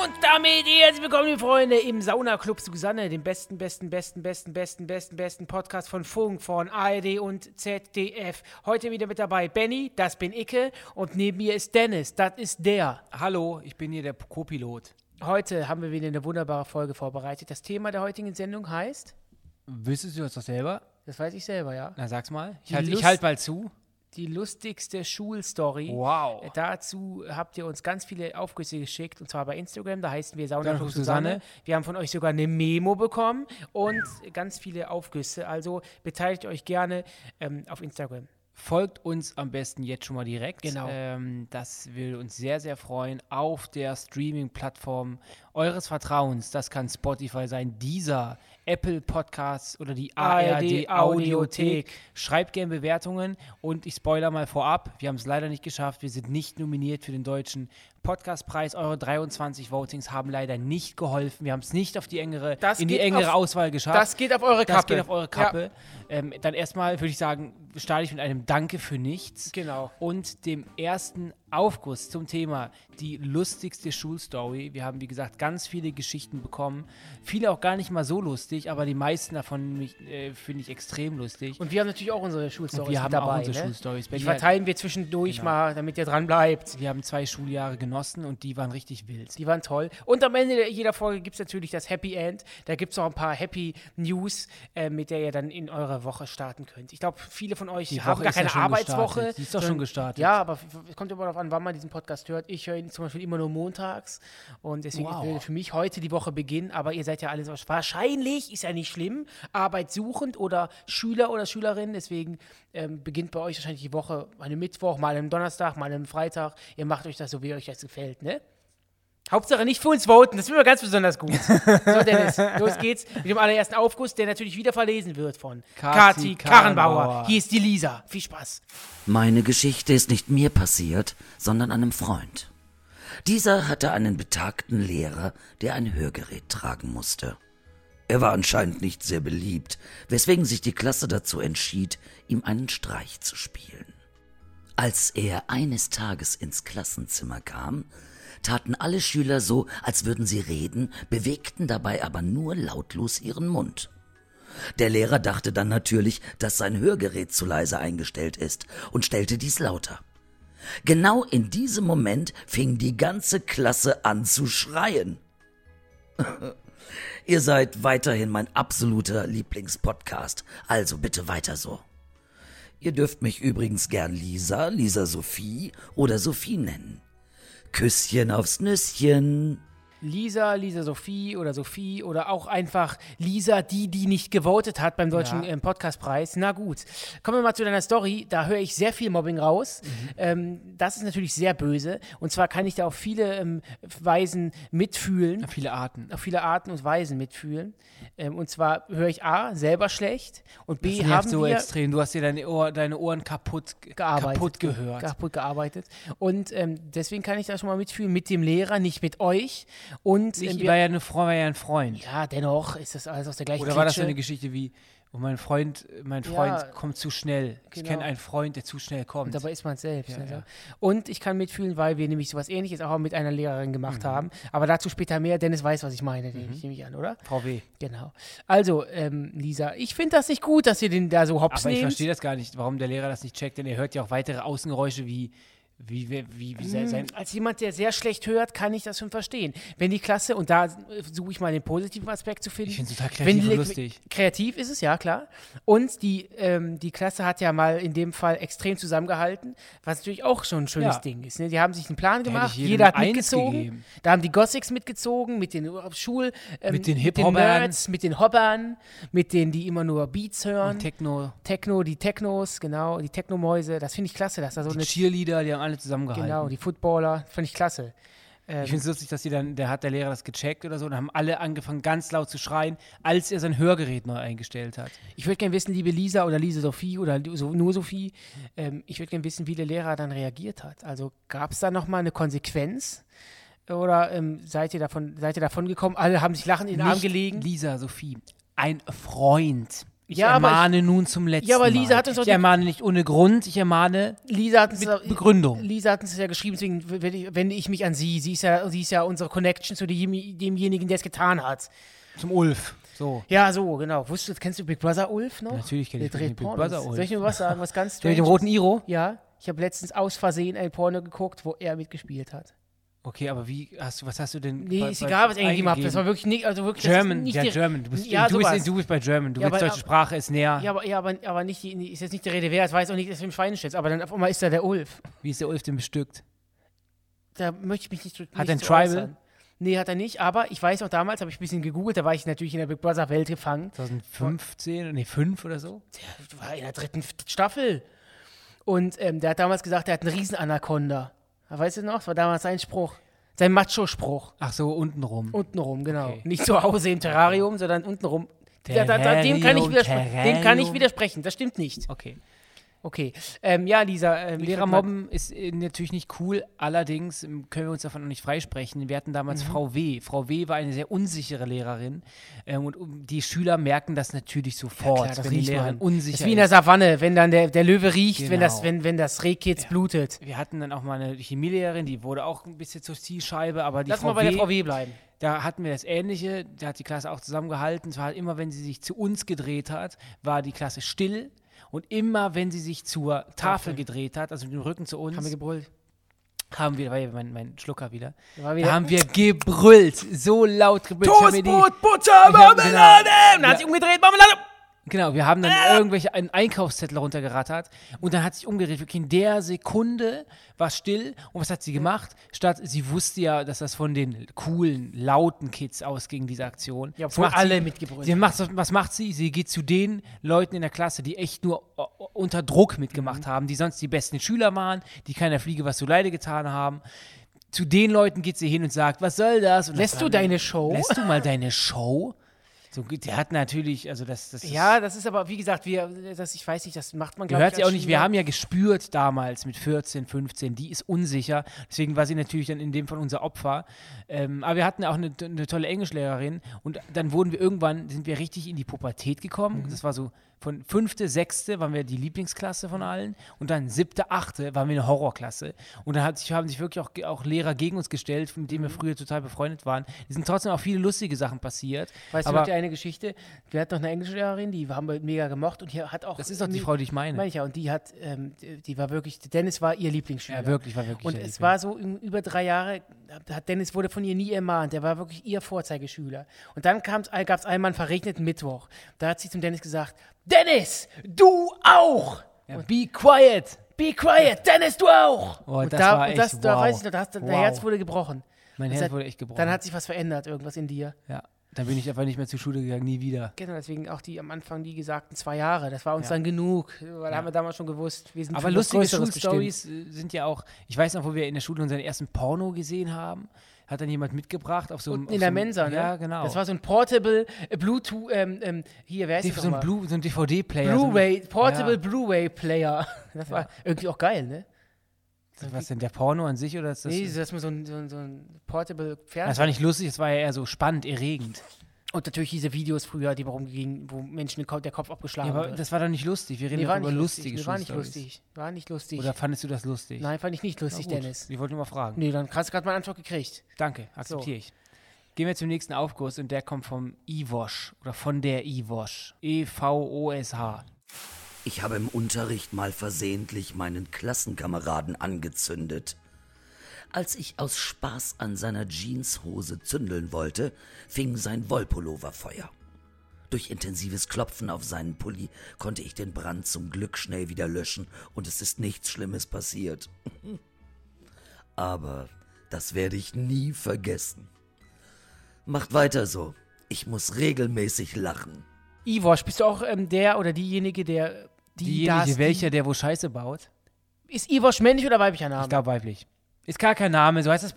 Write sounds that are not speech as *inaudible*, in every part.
Und damit herzlich willkommen, liebe Freunde, im Saunaclub Susanne, dem besten, besten, besten, besten, besten, besten, besten Podcast von Funk, von ARD und ZDF. Heute wieder mit dabei Benny, das bin Icke, und neben mir ist Dennis, das ist der. Hallo, ich bin hier der Co-Pilot. Heute haben wir wieder eine wunderbare Folge vorbereitet. Das Thema der heutigen Sendung heißt, Wüsstest du das doch selber? das weiß ich selber, ja, Na, sag's mal. Ich halte halt mal zu. Die lustigste Schulstory. Wow. Äh, Dazu habt ihr uns ganz viele Aufgüsse geschickt und zwar bei Instagram, da heißen wir Saunaclub Susanne. Susanne. Wir haben von euch sogar eine Memo bekommen und ganz viele Aufgüsse. Also beteiligt euch gerne ähm, auf Instagram. Folgt uns am besten jetzt schon mal direkt. Genau. Ähm, das würde uns sehr, sehr freuen. Auf der Streaming-Plattform eures Vertrauens. Das kann Spotify sein, dieser Apple Podcasts oder die ARD ARD Audiothek. Schreibt gerne Bewertungen und ich spoiler mal vorab. Wir haben es leider nicht geschafft. Wir sind nicht nominiert für den deutschen Podcastpreis. Eure 23 Votings haben leider nicht geholfen. Wir haben es nicht auf die engere, Das in die engere auf- Auswahl geschafft. Das geht auf eure Kappe. Das geht auf eure Kappe. Ähm, dann erstmal würde ich sagen, starte ich mit einem Danke für nichts. Genau. Und dem ersten Aufguss zum Thema die lustigste Schulstory. Wir haben, wie gesagt, ganz viele Geschichten bekommen. Viele auch gar nicht mal so lustig, aber die meisten davon äh, finde ich extrem lustig. Und wir haben natürlich auch unsere Schulstories Und wir haben dabei. auch unsere ne? Schulstories. Die verteilen wir zwischendurch Genau. mal, damit ihr dran bleibt. wir haben zwei Schuljahre genossen und die waren richtig wild. Die waren toll. Und am Ende jeder Folge gibt es natürlich das Happy End. Da gibt es auch ein paar Happy News, äh, mit der ihr dann in eure Woche starten könnt. Ich glaube, viele von euch Die haben Woche gar ja keine schon Arbeitswoche. gestartet. Die ist doch schon gestartet. Ja, aber es kommt immer darauf an, wann man diesen Podcast hört. Ich höre ihn zum Beispiel immer nur montags. Und deswegen Wow. würde für mich heute die Woche beginnen. Aber ihr seid ja alle so wahrscheinlich, ist ja nicht schlimm, arbeitssuchend oder Schüler oder Schülerin. Deswegen ähm, beginnt bei euch wahrscheinlich die Woche mal einem Mittwoch, mal einem Donnerstag, mal einem Freitag. Ihr macht euch das so, wie euch das gefällt, ne? Hauptsache nicht für uns voten, das finden wir ganz besonders gut. *laughs* So, Dennis, los geht's mit dem allerersten Aufguss, der natürlich wieder verlesen wird von Kati Kati Karrenbauer. Karrenbauer. Hier ist die Lisa. Viel Spaß. Meine Geschichte ist nicht mir passiert, sondern einem Freund. Dieser hatte einen betagten Lehrer, der ein Hörgerät tragen musste. Er war anscheinend nicht sehr beliebt, weswegen sich die Klasse dazu entschied, ihm einen Streich zu spielen. Als er eines Tages ins Klassenzimmer kam, taten alle Schüler so, als würden sie reden, bewegten dabei aber nur lautlos ihren Mund. Der Lehrer dachte dann natürlich, dass sein Hörgerät zu leise eingestellt ist und stellte dies lauter. Genau in diesem Moment fing die ganze Klasse an zu schreien. *laughs* Ihr seid weiterhin mein absoluter Lieblingspodcast, also bitte weiter so. Ihr dürft mich übrigens gern Lisa, Lisa Sophie oder Sophie nennen. Küsschen aufs Nüsschen. Lisa, Lisa Sophie oder Sophie oder auch einfach Lisa, die, die nicht gewotet hat beim Deutschen Ja. ähm, Podcastpreis. Na gut. Kommen wir mal zu deiner Story. Da höre ich sehr viel Mobbing raus. Mhm. Ähm, das ist natürlich sehr böse. Und zwar kann ich da auf viele ähm, Weisen mitfühlen. Viele Arten. auf viele Arten und Weisen mitfühlen. Ähm, und zwar höre ich A, selber schlecht und B, Das haben so wir extrem. Du hast dir deine, Ohr, deine Ohren kaputt, gearbeitet. kaputt gehört. Kaputt gearbeitet. Und ähm, deswegen kann ich da schon mal mitfühlen mit dem Lehrer, nicht mit euch. Und Ich wir, war ja, eine Frau, war ja ein Freund. ja, dennoch ist das alles aus der gleichen Oder war das so eine Geschichte wie, wo mein Freund, mein Freund Ja, kommt zu schnell. Ich genau. kenne einen Freund, der zu schnell kommt. Und dabei ist man es selbst. Ja, ne, ja. Und ich kann mitfühlen, weil wir nämlich sowas ähnliches auch mit einer Lehrerin gemacht Mhm. haben. Aber dazu später mehr. Dennis weiß, was ich meine, nehme ich, nehme ich an, oder? VW. Genau. Also, ähm, Lisa, ich finde das nicht gut, dass ihr den da so hops Aber ich nehmt. verstehe das gar nicht, warum der Lehrer das nicht checkt, denn er hört ja auch weitere Außengeräusche wie, wie, wie, wie, wie sein, Als jemand, der sehr schlecht hört, kann ich das schon verstehen. Wenn die Klasse, und da suche ich mal den positiven Aspekt zu finden. Ich finde es total kreativ die, und lustig. Kreativ ist es, ja, klar. Und die, ähm, die Klasse hat ja mal in dem Fall extrem zusammengehalten, was natürlich auch schon ein schönes Ja. Ding ist. Ne? Die haben sich einen Plan gemacht, jeder hat mitgezogen. gegeben. Da haben die Gothics mitgezogen, mit den Schul... Ähm, Mit den Hip-Hoppern. Mit den Hoppern, mit denen, die immer nur Beats hören. Techno, Techno, die Technos, genau, die Technomäuse. Das finde ich klasse, dass da so die eine... Cheerleader, die haben alle zusammengehalten. Genau, die Footballer, finde ich klasse. Ähm, Ich finde es lustig, dass die dann, der hat der Lehrer das gecheckt oder so, und haben alle angefangen ganz laut zu schreien, als er sein Hörgerät neu eingestellt hat. Ich würde gerne wissen, liebe Lisa oder Lisa Sophie oder so, nur Sophie, ähm, ich würde gerne wissen, wie der Lehrer dann reagiert hat. Also gab es da nochmal eine Konsequenz? Oder ähm, seid, ihr davon, seid ihr davon gekommen? Alle haben sich lachend in den Arm Nicht gelegen. Lisa, Sophie. Ein Freund. Ich Ja, ermahne nun zum letzten Ja, aber Lisa Mal. hat uns doch Ich ermahne nicht ohne Grund, ich ermahne Lisa hat uns mit Begründung. Lisa hat uns das ja geschrieben, deswegen wende ich, wende ich mich an sie. Sie ist ja, sie ist ja unsere Connection zu dem, demjenigen, der es getan hat. Zum Ulf. So. Ja, so, genau. Wusstest du, kennst du Big Brother Ulf noch? Natürlich kenn ich Big. Brother Ulf. Soll ich nur was sagen, was ganz Der mit dem roten Iro? Ja, ich habe letztens aus Versehen ein Porno geguckt, wo er mitgespielt hat. Okay, aber wie hast du, was hast du denn? Nee, bei- ist egal, was ich eingegeben habe. Das war wirklich nicht, also wirklich German, nicht ja, die, German. Du bist, Ja, du, bist, du bist bei German. Du Ja, willst aber- deutsche Sprache ist näher. Ja, aber, ja, aber, aber nicht, die- ist jetzt nicht die Rede wert, es jetzt auch nicht, dass wir im Schweinestitz, aber dann auf einmal ist da der Ulf. Wie ist der Ulf denn bestückt? Da möchte ich mich nicht, nicht Hat er ein Tribal? äußern. Nee, hat er nicht, aber ich weiß noch, damals habe ich ein bisschen gegoogelt, da war ich natürlich in der Big Brother Welt gefangen. 2015, nee, 5 oder so? Der war in der dritten Staffel. Und ähm, der hat damals gesagt, er hat einen Riesen-Anaconda. Weißt du noch? Das war damals sein Spruch. Sein Macho-Spruch. Ach so, untenrum. Untenrum, genau. Okay. Nicht zu Hause im Terrarium, sondern untenrum. Da, da, da, dem, kann ich dem kann ich widersprechen. Das stimmt nicht. Okay. Okay. Ähm, ja, Lisa. Ähm, ich Lehrer würd mal- mobben ist äh, natürlich nicht cool, allerdings ähm, können wir uns davon noch nicht freisprechen. Wir hatten damals Mhm. Frau W. Frau W. war eine sehr unsichere Lehrerin ähm, und um, die Schüler merken das natürlich sofort, Klar, das wenn die Lehrerin man. unsicher ist wie in der Savanne, wenn dann der, der Löwe riecht, wenn, das, Genau. wenn, wenn das Rehkitz blutet. Wir hatten dann auch mal eine Chemielehrerin, die wurde auch ein bisschen zur Zielscheibe, aber die Lass Frau mal bei der W. Frau W bleiben. Da hatten wir das Ähnliche, da hat die Klasse auch zusammengehalten. Es war halt immer, wenn sie sich zu uns gedreht hat, war die Klasse still. Und immer, wenn sie sich zur Tafel gedreht hat, also mit dem Rücken zu uns, Haben wir gebrüllt. haben wir, da war ja mein, mein Schlucker wieder, Da war da wieder haben wir gebrüllt, so laut gebrüllt. Die- Butter, Marmelade! genau. Und dann hat Ja. sich umgedreht, Marmelade! Genau, wir haben dann irgendwelche einen Einkaufszettel runtergerattert und dann hat sich umgedreht. Wirklich in der Sekunde war still und was hat sie gemacht? Statt, sie wusste ja, dass das von den coolen, lauten Kids ausging, diese Aktion. Ja, obwohl macht alle sie? mitgebrüllt Sie macht, was macht sie? Sie geht zu den Leuten in der Klasse, die echt nur äh, unter Druck mitgemacht Mhm. haben, die sonst die besten Schüler waren, die keiner Fliege was zu Leide getan haben. Zu den Leuten geht sie hin und sagt, was soll das? Und das Lässt war- du deine Show? Lässt du mal deine Show? So, der hat natürlich, also das, das ist- Ja, das ist aber, wie gesagt, wir, das, ich weiß nicht, das macht man, glaube ich. sie auch nicht. Wir haben ja gespürt damals mit 14, 15, die ist unsicher. Deswegen war sie natürlich dann in dem Fall unser Opfer. Ähm, aber wir hatten auch eine, eine tolle Englischlehrerin und dann wurden wir irgendwann, sind wir richtig in die Pubertät gekommen. Mhm. Das war so von fünfte, sechste waren wir die Lieblingsklasse von allen und dann siebte, achte waren wir eine Horrorklasse. Und dann sich, haben sich wirklich auch, auch Lehrer gegen uns gestellt, mit Mhm. denen wir früher total befreundet waren. Es sind trotzdem auch viele lustige Sachen passiert. Weißt du aber noch die eine Geschichte? Wir hatten noch eine Englischlehrerin, die haben wir mega gemocht und hier hat auch. das ist doch die Frau, die ich meine. Meine ich ja, und die hat, ähm, die war wirklich, Dennis war ihr Lieblingsschüler. Ja, wirklich, war wirklich. Und es war so über drei Jahre, hat Dennis wurde von ihr nie ermahnt. Der war wirklich ihr Vorzeigeschüler. Und dann gab es einmal einen verregneten Mittwoch. Da hat sie zum Dennis gesagt: Dennis, du auch! Ja, be quiet! Be quiet, Dennis, du auch! Oh, und das da, war und das, echt da wow. weiß ich noch, da hast, du- dein Wow. Herz wurde gebrochen. Mein Das Herz hat- wurde echt gebrochen. Dann hat sich was verändert, irgendwas in dir. Ja, dann bin ich einfach nicht mehr zur Schule gegangen, nie wieder. Genau, deswegen auch die am Anfang die gesagten zwei Jahre. Das war uns Ja. dann genug, weil Ja. haben wir damals schon gewusst. Wir sind Aber lustige. Schulstories äh, sind ja auch, ich weiß noch, wo wir in der Schule unseren ersten Porno gesehen haben, hat dann jemand mitgebracht auf so einem. In so der einem- Mensa, ne? Ja, genau. Das war so ein Portable äh, Bluetooth, ähm, ähm, hier, wer ist das so ein, so ein DVD-Player. so Blu-ray, Portable Ja. Blu-ray-Player. *laughs* Das war irgendwie auch geil, ne? Was denn, der Porno an sich oder ist das? nee, dass man so ein, so ein, so ein Portable das Fernseher. war nicht lustig, das war ja eher so spannend, erregend. Und natürlich diese Videos früher, die warum gingen, wo Menschen der Kopf Ja, abgeschlagen aber wird. das war doch nicht lustig. Wir reden nee, doch war über nicht lustige lustig. Nee, war nicht lustig. War nicht lustig. Oder fandest du das lustig? Nein, fand ich nicht lustig, Dennis. Ich wollte nur mal fragen. Nee, dann hast du gerade meine Antwort gekriegt. Danke, akzeptiere ich. Gehen wir zum nächsten Aufguss und der kommt vom IWOSH oder von der IWOSH. E E-V-O-S-H. Ich habe im Unterricht mal versehentlich meinen Klassenkameraden angezündet. Als ich aus Spaß an seiner Jeanshose zündeln wollte, fing sein Wollpullover Feuer. Durch intensives Klopfen auf seinen Pulli konnte ich den Brand zum Glück schnell wieder löschen und es ist nichts Schlimmes passiert. *laughs* Aber das werde ich nie vergessen. Macht weiter so. Ich muss regelmäßig lachen. Ivosch, bist du auch ähm, der oder diejenige, der die Diejenige, das, welcher, der wo Scheiße baut? Die, ist Ivosch männlich oder weiblicher Name? Ich glaube weiblich. Ist gar kein Name, so heißt das.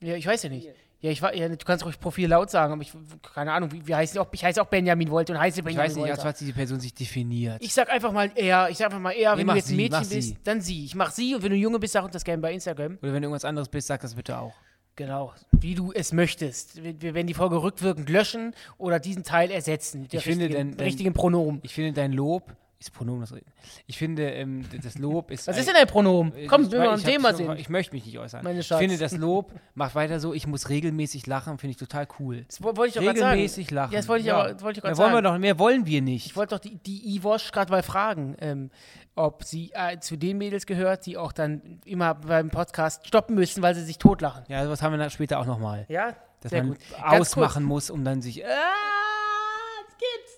ja, ich weiß ja nicht. Ja, ich war, ja, du kannst ruhig Profil laut sagen, aber ich keine Ahnung, wie, wie heißt ich, ich heiße auch Benjamin Wollte und heiße Ich Benjamin weiß nicht, als was diese Person sich definiert. Ich sag einfach mal er, ich sag einfach mal er, Nee, wenn mach du jetzt ein sie, Mädchen mach bist, sie. dann sie. Ich mach sie und wenn du ein Junge bist, sag uns das gerne bei Instagram. Oder wenn du irgendwas anderes bist, sag das bitte auch. Genau, wie du es möchtest. Wir wir werden die Folge rückwirkend löschen oder diesen Teil ersetzen. mit der Ich finde, richtigen, dein- dein- richtigen Pronomen. Ich finde dein Lob, ist Pronomen das? Ich finde, ähm, das Lob ist. *laughs* Was ein- ist denn ein Pronomen? Ich- Komm, wir am hab Thema sind. Ich möchte mich nicht äußern. Meine ich finde das Lob, macht weiter so, ich muss regelmäßig lachen, finde ich total cool. Das wo- wollte ich doch gerade sagen. Regelmäßig lachen. Ja, das wollte ich aber wollte ich gerade wollen wir sagen. doch, mehr wollen wir nicht. Ich wollte doch die, die Ivosch gerade mal fragen, ähm, ob sie äh, zu den Mädels gehört, die auch dann immer beim Podcast stoppen müssen, weil sie sich totlachen. ja, sowas haben wir dann später auch nochmal. Ja, Dass sehr man gut. Ausmachen muss, um dann sich. Äh,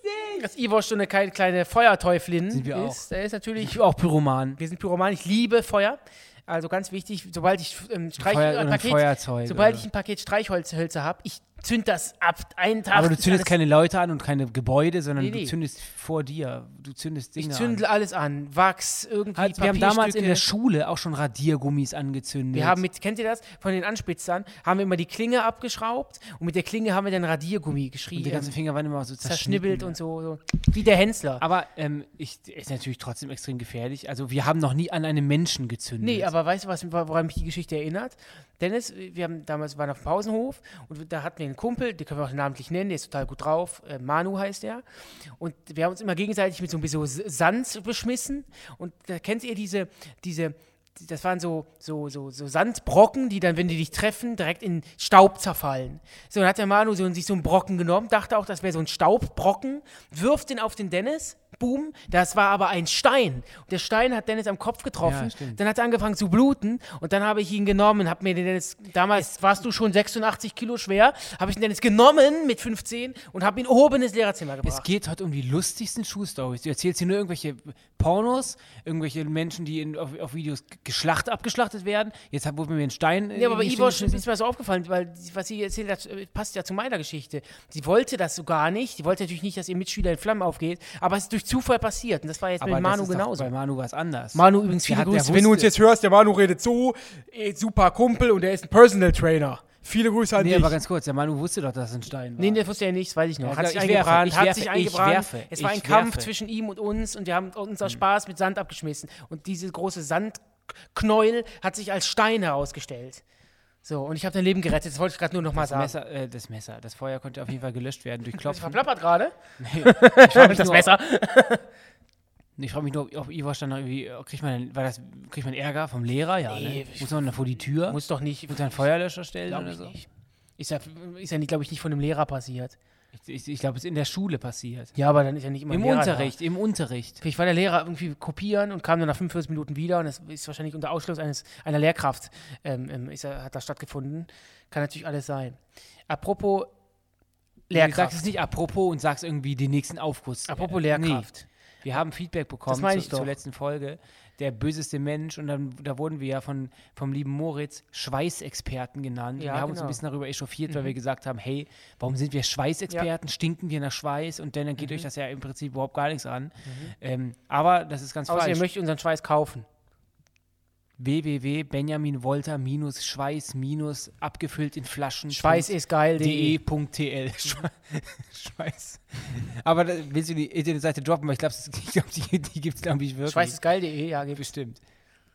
kurz, Dass Ivosch so eine kleine, Feuerteuflin Sind wir ist. Der ist natürlich, ich auch Pyroman. wir sind Pyroman, ich liebe Feuer. Also ganz wichtig, sobald ich ähm, Streich, Feuer, ein Paket, Feuerzeug. sobald oder ich ein Paket Streichholzhölzer habe, ich zünd das ab. Einen Tag. Aber du zündest keine Leute an und keine Gebäude, sondern Nee, nee. du zündest vor dir. Du zündest Dinge Ich an. zündel alles an. Wachs, irgendwie Halt, wir haben damals in der Schule auch schon Radiergummis angezündet. Wir haben mit, kennt ihr das? Von den Anspitzern haben wir immer die Klinge abgeschraubt und mit der Klinge haben wir dann Radiergummi und geschrieben. die ganzen Finger waren immer so zerschnibbelt zerschnibbelt und so, so. Wie der Hensler. Aber ähm, ich, ist natürlich trotzdem extrem gefährlich. Also wir haben noch nie an einem Menschen gezündet. Nee, aber weißt du, was, woran mich die Geschichte erinnert? Dennis, wir haben damals waren auf dem Pausenhof und da hatten wir einen Kumpel, den können wir auch namentlich nennen, der ist total gut drauf. Äh, Manu heißt der. Und wir haben uns immer gegenseitig mit so ein bisschen Sand beschmissen. Und da kennt ihr diese, diese, das waren so, so, so, so Sandbrocken, die dann, wenn die dich treffen, direkt in Staub zerfallen. So, dann hat der Manu so, sich so einen Brocken genommen, dachte auch, das wäre so ein Staubbrocken, wirft den auf den Dennis. Boom, das war aber ein Stein. Und der Stein hat Dennis am Kopf getroffen. Ja, dann hat er angefangen zu bluten und dann habe ich ihn genommen, habe mir den Dennis, damals warst du schon 86 Kilo schwer, habe ich den Dennis genommen mit 15 und habe ihn oben ins Lehrerzimmer Es gebracht. geht heute um die lustigsten Schuhstories. Du erzählst hier nur irgendwelche Pornos, irgendwelche Menschen, die in, auf, auf Videos geschlacht, abgeschlachtet werden. Jetzt wurde mir ein Stein. Ja, aber bei Ivo ist mir so aufgefallen, weil was sie erzählt hat, äh, passt ja zu meiner Geschichte. Sie wollte das so gar nicht. Sie wollte natürlich nicht, dass ihr Mitschüler in Flammen aufgeht, aber es ist durch Zufall passiert. Und das war jetzt Aber mit das Manu genauso. Bei Manu war es anders. Manu übrigens Der viele hat- der Grüße. Wenn du uns jetzt hörst, der Manu redet so, super Kumpel und der ist ein Personal Trainer. Viele Grüße an nee, dich. aber ganz kurz, der Manu wusste doch, dass es ein Stein war. Nee, das wusste er nicht, das weiß ich noch. Er hat sich ich werfe, eingebrannt, ich hat werfe, sich ich eingebrannt. werfe, es war ich ein Kampf werfe. zwischen ihm und uns und wir haben uns aus Spaß mit Sand abgeschmissen. Und diese große Sandknäuel hat sich als Stein herausgestellt. So, und ich habe dein Leben gerettet. Das wollte ich gerade nur noch mal das sagen. Messer, äh, das Messer, das Feuer konnte auf jeden Fall gelöscht werden durch Das *laughs* Klopfen. verplappert gerade. *laughs* Mich Das nur, Messer. *laughs* Ich frage mich nur, ob Ivo dann irgendwie, äh, kriegt man, war das, kriegt man Ärger vom Lehrer? Ja, Nee, ne? Muss man vor die Tür? Muss doch nicht. Muss einen Feuerlöscher stellen oder so? nicht. Ist ja, ist ja glaube ich, nicht von dem Lehrer passiert. Ich, ich, ich glaube, es ist in der Schule passiert. Ja, aber dann ist ja nicht immer Im Unterricht, im Unterricht. Da. Vielleicht war der Lehrer irgendwie kopieren und kam dann nach 45 Minuten wieder und das ist wahrscheinlich unter Ausschluss eines, einer Lehrkraft ähm, ähm, ist, er- hat das stattgefunden. Kann natürlich alles sein. Apropos Du sagst Lehrkraft. es nicht apropos und sagst irgendwie den nächsten Aufguss. Apropos Äh, Lehrkraft. Nee, wir haben Feedback bekommen zu, zur letzten Folge. Der böseste Mensch und dann da wurden wir ja von, vom lieben Moritz Schweißexperten genannt. Ja, wir haben uns ein genau. bisschen darüber echauffiert, weil wir gesagt haben, hey, warum sind wir Schweißexperten? Stinken wir nach Schweiß? Und dann geht euch das ja im Prinzip überhaupt gar nichts an. Ähm, aber das ist ganz Außer ihr falsch. möchtet unseren Schweiß kaufen. www.benjaminwolter Schweiß minus abgefüllt in Flaschen. Schweiß ist geil. de.tl. Schwe- *laughs* Schweiß. Aber da, willst du die Internetseite droppen? Weil ich glaube, glaub, die, die gibt es, glaube ich, wirklich. Schweiß ist geil.de, ja, gibt's. bestimmt.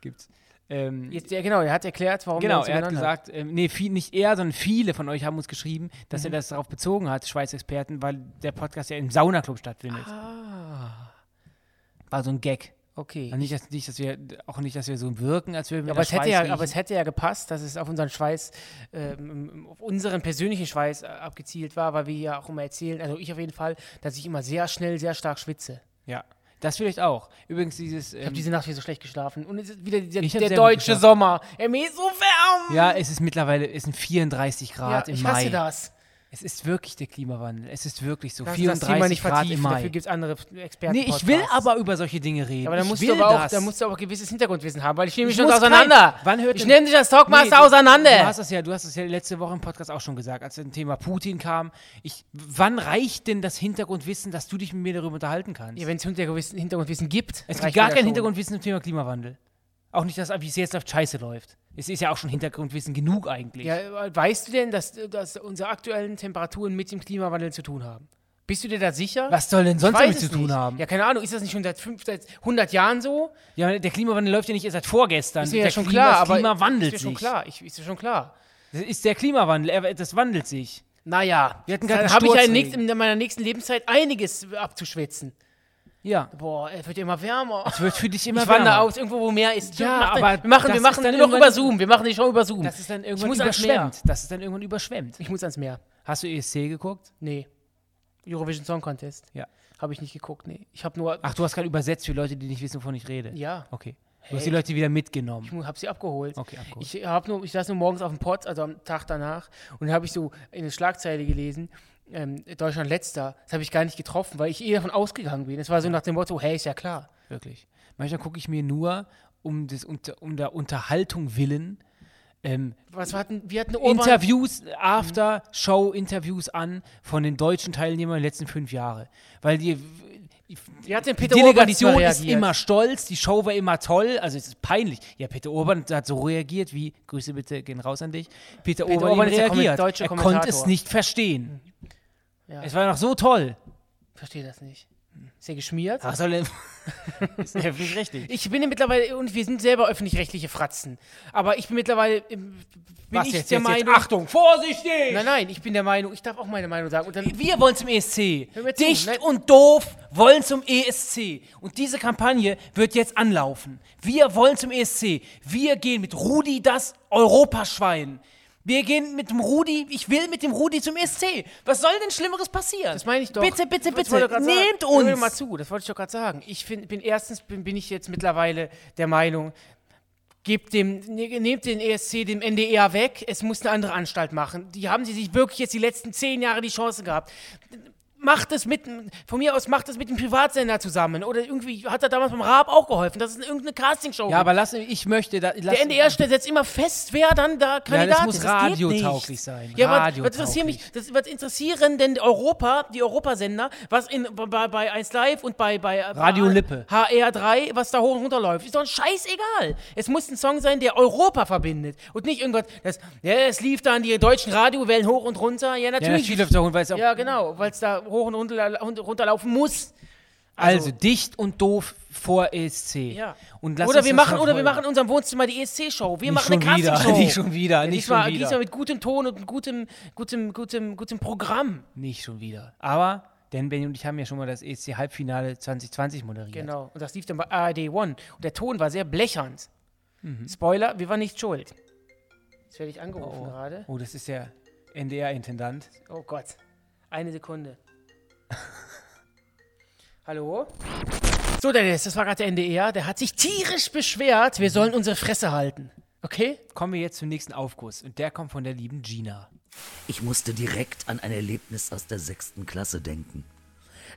Gibt's. Ähm, Jetzt, ja, genau, er hat erklärt, warum genau, uns so er hat gesagt, ähm, nee, viel, nicht er, sondern viele von euch haben uns geschrieben, dass Mhm. er das darauf bezogen hat, Schweißexperten, weil der Podcast ja im Saunaclub stattfindet. Ah, War so ein Gag. Okay. Also nicht, dass, nicht, dass wir, auch nicht, dass wir so wirken, als würden wir aber nach es, hätte ja, riechen. aber es hätte ja gepasst, dass es auf unseren Schweiß, ähm, auf unseren persönlichen Schweiß äh, abgezielt war, weil wir ja auch immer erzählen, also ich auf jeden Fall, dass ich immer sehr schnell, sehr stark schwitze. Ja, das vielleicht auch. Übrigens dieses... Ich habe Ähm, diese Nacht wieder so schlecht geschlafen. Und es ist wieder dieser, Ich der deutsche. Sommer. Er mir ist so warm. ja, es ist mittlerweile, es sind 34 Ja, Grad im ich Mai. hasse das. Es ist wirklich der Klimawandel. Es ist wirklich so. Das 34 Thema nicht Grad im Mai. dafür gibt es andere Experten. Nee, ich will aber über solche Dinge reden. Aber da ich musst, du aber auch, das. da musst du aber gewisses Hintergrundwissen haben, weil ich nehme mich Ich schon auseinander. kein- Wann hört ich nehme dich als Talkmaster Nee, du- auseinander. Du hast das ja, du hast das ja letzte Woche im Podcast auch schon gesagt, als das Thema Putin kam. Ich, wann reicht denn das Hintergrundwissen, dass du dich mit mir darüber unterhalten kannst? ja, wenn es Hintergrundwissen, Hintergrundwissen gibt. es gibt gar das kein schon. Hintergrundwissen zum Thema Klimawandel. Auch nicht, dass wie es jetzt auf Scheiße läuft. Es ist ja auch schon Hintergrundwissen genug eigentlich. Ja, weißt du denn, dass, dass unsere aktuellen Temperaturen mit dem Klimawandel zu tun haben? Bist du dir da sicher? Was soll denn sonst damit zu tun nicht. haben? Ja, keine Ahnung. Ist das nicht schon seit, fünf, seit 100 Jahren so? Ja, der Klimawandel läuft ja nicht erst seit vorgestern. Ist mir der ja schon Klima, klar. das aber Klima wandelt ist mir schon sich. klar. Ich, ist mir schon klar. Das ist der Klimawandel, er- das wandelt sich. Naja, Wir hatten gerade habe ich ja in, nächst- in meiner nächsten Lebenszeit einiges abzuschwitzen. Ja. Boah, es wird immer wärmer. Es wird für dich *laughs* immer ich wandere wärmer. aus, irgendwo, wo Meer ist. Ja, Mach- aber wir machen, wir machen dann nur noch über Zoom. Wir machen die Show über Zoom. Das ist dann ich irgendwann muss ans Meer. überschwemmt. Das ist dann irgendwann überschwemmt. Ich muss ans Meer. Hast du ESC geguckt? Nee. Eurovision Song Contest. Ja. Habe ich nicht geguckt, nee. Ich habe nur. Ach, du hast gerade übersetzt für Leute, die nicht wissen, wovon ich rede. Ja. Okay. Du hast die Leute wieder mitgenommen. Ich habe sie abgeholt. Okay, abgeholt. Ich, hab nur, ich saß nur morgens auf dem Pott, also am Tag danach, und dann habe ich so eine Schlagzeile gelesen, ähm, Deutschland letzter. Das habe ich gar nicht getroffen, weil ich eh davon ausgegangen bin. Es war so nach dem Motto, hey, ist ja klar. Wirklich. Manchmal gucke ich mir nur um, des, unter, um der Unterhaltung willen ähm, Was wir hatten, wir hatten Urban Interviews, After-Show-Interviews an von den deutschen Teilnehmern der letzten fünf Jahre. Weil die, Wir hatten den die Peter mal Delegation ist immer stolz, die Show war immer toll, also es ist peinlich. Ja, Peter Urban hat so reagiert wie, Grüße bitte gehen raus an dich, Peter, Peter Urban, Urban reagiert. Er konnte es nicht verstehen. Ja. Es war noch so toll. Verstehe das nicht. Ist er geschmiert? Was soll denn? *laughs* ist ja nicht richtig. Ich bin ja mittlerweile, und wir sind selber öffentlich-rechtliche Fratzen, aber ich bin mittlerweile, ähm, bin Was ich jetzt, der jetzt, Meinung... jetzt? Achtung, vorsichtig! Nein, nein, ich bin der Meinung, ich darf auch meine Meinung sagen. Und dann, Wir wollen zum ESC. Mir zu, Dicht ne? und doof wollen zum ESC. Und diese Kampagne wird jetzt anlaufen. Wir wollen zum ESC. Wir gehen mit Rudi das Europaschwein. Wir gehen mit dem Rudi, ich will mit dem Rudi zum ESC. Was soll denn Schlimmeres passieren? Das meine ich doch. Bitte, bitte, bitte. grad sagen. Nehmt Hör uns. mal zu, das wollte ich doch gerade sagen. Ich find, bin erstens bin, bin ich jetzt mittlerweile der Meinung, gebt dem, ne- nehmt den ESC dem NDR weg, es muss eine andere Anstalt machen. Die haben sie sich wirklich jetzt die letzten zehn Jahre die Chance gehabt. Macht es mit, von mir aus macht es mit dem Privatsender zusammen. Oder irgendwie hat er damals beim Raab auch geholfen. Das ist irgendeine Castingshow. Ja, aber lass, ich möchte da. Lass, der NDR stellt jetzt immer fest, wer dann da Kandidat muss ist. Das geht radiotauglich sein. Ja, aber was interessiert mich, das, was interessieren denn Europa, die Europasender, was in, bei, bei 1 Live und bei, bei Radio bei Lippe. HR3, was da hoch und runter läuft, ist doch scheißegal. Es muss ein Song sein, der Europa verbindet und nicht irgendwas, das, ja, es lief da an die deutschen Radiowellen hoch und runter. Ja, Ja, natürlich. natürlich läuft der Hund, weil es auch. Ja, genau, weil es da hoch und runter, runterlaufen muss. also, dicht und doof vor ESC. Ja. Und Oder wir, machen, oder wir machen in unserem Wohnzimmer die ESC-Show. Wir Nicht machen eine schon wieder, Castingshow. *laughs* nicht schon wieder, Ja, nicht diesmal, schon wieder. Diesmal mit gutem Ton und gutem, gutem, gutem, gutem Programm. Nicht schon wieder. Aber, denn Benny und ich haben ja schon mal das ESC-Halbfinale 2020 moderiert. Genau. Und das lief dann bei ARD One. Und der Ton war sehr blechernd. Spoiler, wir waren nicht schuld. Jetzt werde ich angerufen gerade. Oh, das ist der NDR-Intendant. Oh Gott. Eine Sekunde. *laughs* Hallo? So, Dennis, das war gerade der NDR. Der hat sich tierisch beschwert, wir sollen unsere Fresse halten. Okay? Kommen wir jetzt zum nächsten Aufguss. Und der kommt von der lieben Gina. Ich musste direkt an ein Erlebnis aus der sechsten Klasse denken.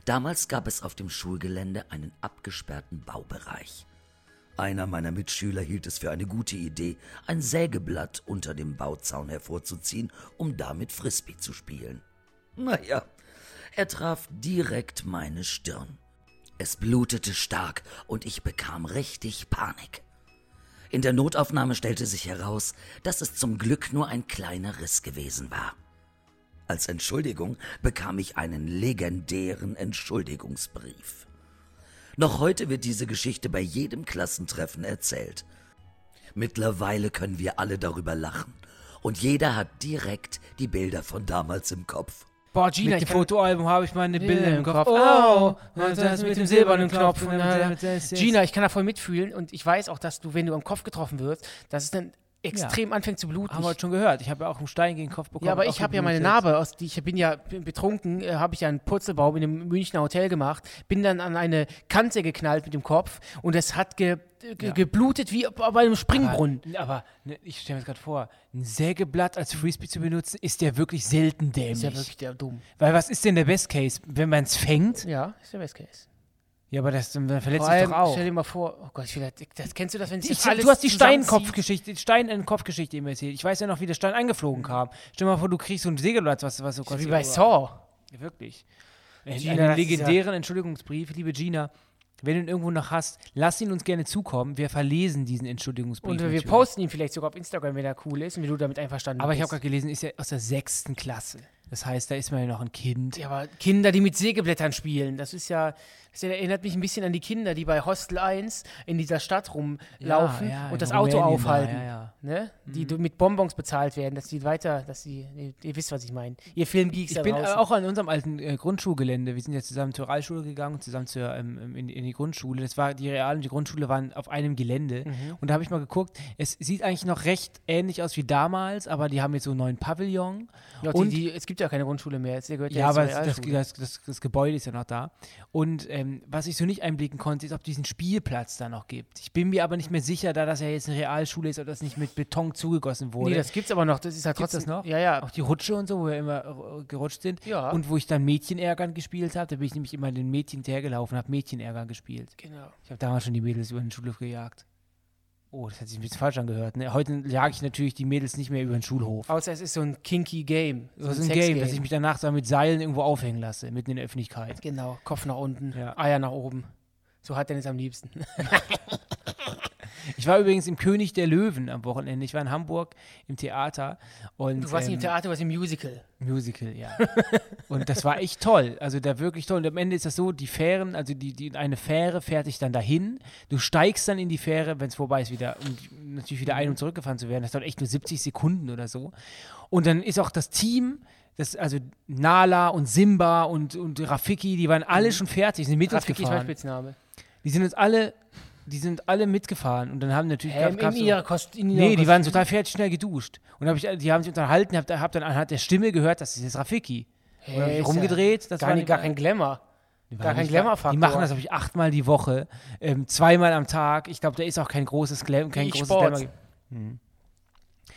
Damals gab es auf dem Schulgelände einen abgesperrten Baubereich. Einer meiner Mitschüler hielt es für eine gute Idee, ein Sägeblatt unter dem Bauzaun hervorzuziehen, um damit Frisbee zu spielen. Naja, er traf direkt meine Stirn. Es blutete stark und ich bekam richtig Panik. In der Notaufnahme stellte sich heraus, dass es zum Glück nur ein kleiner Riss gewesen war. Als Entschuldigung bekam ich einen legendären Entschuldigungsbrief. Noch heute wird diese Geschichte bei jedem Klassentreffen erzählt. Mittlerweile können wir alle darüber lachen und jeder hat direkt die Bilder von damals im Kopf. Boah, Gina, Mit ich dem Fotoalbum habe ich meine Bilder im Kopf. Oh, und das mit dem silbernen Knopf. ist- Gina, ich kann da voll mitfühlen und ich weiß auch, dass du, wenn du am Kopf getroffen wirst, dass es dann extrem anfängt zu bluten. Haben wir heute schon gehört. Ich habe ja auch einen Stein gegen den Kopf bekommen. Ja, aber ich habe ja meine. Narbe, aus, die, ich bin ja betrunken, äh, habe ich ja einen Purzelbaum in einem Münchner Hotel gemacht, bin dann an eine Kante geknallt mit dem Kopf und es hat ge, ge, Ja. geblutet wie bei einem Springbrunnen. Aber, aber ne, ich stelle mir das gerade vor, ein Sägeblatt als Frisbee zu benutzen, ist ja wirklich selten dämlich. ist ja wirklich der dumm. Weil was ist denn der Best Case? Wenn man es fängt? Ja, ist der Best Case. Ja, aber das dann verletzt sich doch auch. stell dir mal vor, oh Gott, ich will, das, kennst du das, wenn sich Ich, alles du hast die? Steinkopfgeschichte, die Stein in Kopfgeschichte immer erzählt. Ich weiß ja noch, wie der Stein eingeflogen kam. Stell dir mal vor, du kriegst so ein Sägeblatt, was, was so Wie bei Saw. Ja, wirklich. Äh, Gina, einen das ist legendären Entschuldigungsbrief, liebe Gina. Wenn du ihn irgendwo noch hast, lass ihn uns gerne zukommen. Wir verlesen diesen Entschuldigungsbrief. Und wir natürlich. posten ihn vielleicht sogar auf Instagram, wenn er cool ist und wenn du damit einverstanden Aber ich habe bist. gerade gelesen, ist ja aus der sechsten Klasse. Das heißt, da ist man ja noch ein Kind. Ja, aber Kinder, die mit Sägeblättern spielen, das ist ja, das erinnert mich ein bisschen an die Kinder, die bei Hostel 1 in dieser Stadt rumlaufen Ja, ja, und das Auto Rumänien aufhalten. ja, ja. Ne? Die du- mit Bonbons bezahlt werden, dass die weiter, dass die, ihr, ihr wisst, was ich meine. Ihr Filmgeeks Ich bin äh, draußen. auch an unserem alten äh, Grundschulgelände. Wir sind ja zusammen zur Realschule gegangen, zusammen zur, ähm, in, in die Grundschule. Das war die Real- und die Grundschule waren auf einem Gelände. Mhm. Und da habe ich mal geguckt. Es sieht eigentlich noch recht ähnlich aus wie damals, aber die haben jetzt so einen neuen Pavillon. Ja, und- die, die, es gibt ja keine Grundschule mehr. Jetzt gehört Ja, jetzt aber das, das, das, das, das Gebäude ist ja noch da. Und ähm, was ich so nicht einblicken konnte, ist, ob diesen Spielplatz da noch gibt. Ich bin mir aber nicht mehr sicher, da das ja jetzt eine Realschule ist, ob das nicht mit Beton zugegossen wurde. Nee, das gibt's aber noch. Das ist halt Gibt's trotzdem. das noch? Ja, ja. auch die Rutsche und so, wo wir immer äh, gerutscht sind. Ja. Und wo ich dann Mädchen ärgern gespielt habe, da bin ich nämlich immer den Mädchen hinterhergelaufen und habe Mädchen ärgern gespielt. Genau. Ich habe damals schon die Mädels über den Schulhof gejagt. Oh, das hat sich ein bisschen falsch angehört. Ne? Heute jage ich natürlich die Mädels nicht mehr über den Schulhof. Außer es ist so ein kinky Game. So Das ist ein Game, dass ich mich danach so mit Seilen irgendwo aufhängen lasse, mitten in der Öffentlichkeit. Genau, Kopf nach unten, Ja. Eier nach oben. So hat Dennis am liebsten. *laughs* *laughs* Ich war übrigens im König der Löwen am Wochenende. Ich war in Hamburg im Theater. Und, Du warst nicht ähm, im Theater, du warst im Musical. Musical, ja. *laughs* und das war echt toll. Also da wirklich toll. Und am Ende ist das so, die Fähren, also die, die, eine Fähre fährt dich dann dahin. Du steigst dann in die Fähre, wenn es vorbei ist, wieder, um natürlich wieder ein- und zurückgefahren zu werden. Das dauert echt nur 70 Sekunden oder so. Und dann ist auch das Team, das, also Nala und Simba und, und Rafiki, die waren alle schon fertig, sind mit uns Rafiki ist mein gefahren. Spitzname. Die sind uns alle, die sind alle mitgefahren und dann haben natürlich Ähm, gab's in so- ihrer Kost in ihrer Nee, die waren total fertig, schnell geduscht. Und hab ich, die haben sich unterhalten, hab, hab dann anhand der Stimme gehört, das ist jetzt Rafiki. Und hab Hey, ich rumgedreht, das Gar, war nicht, gar kein Glamour. die gar kein Glamour-Faktor. Die machen das, glaube ich, achtmal die Woche, ähm, zweimal am Tag. Ich glaube, da ist auch kein großes Glam, kein Wie großes. Glamour. Hm.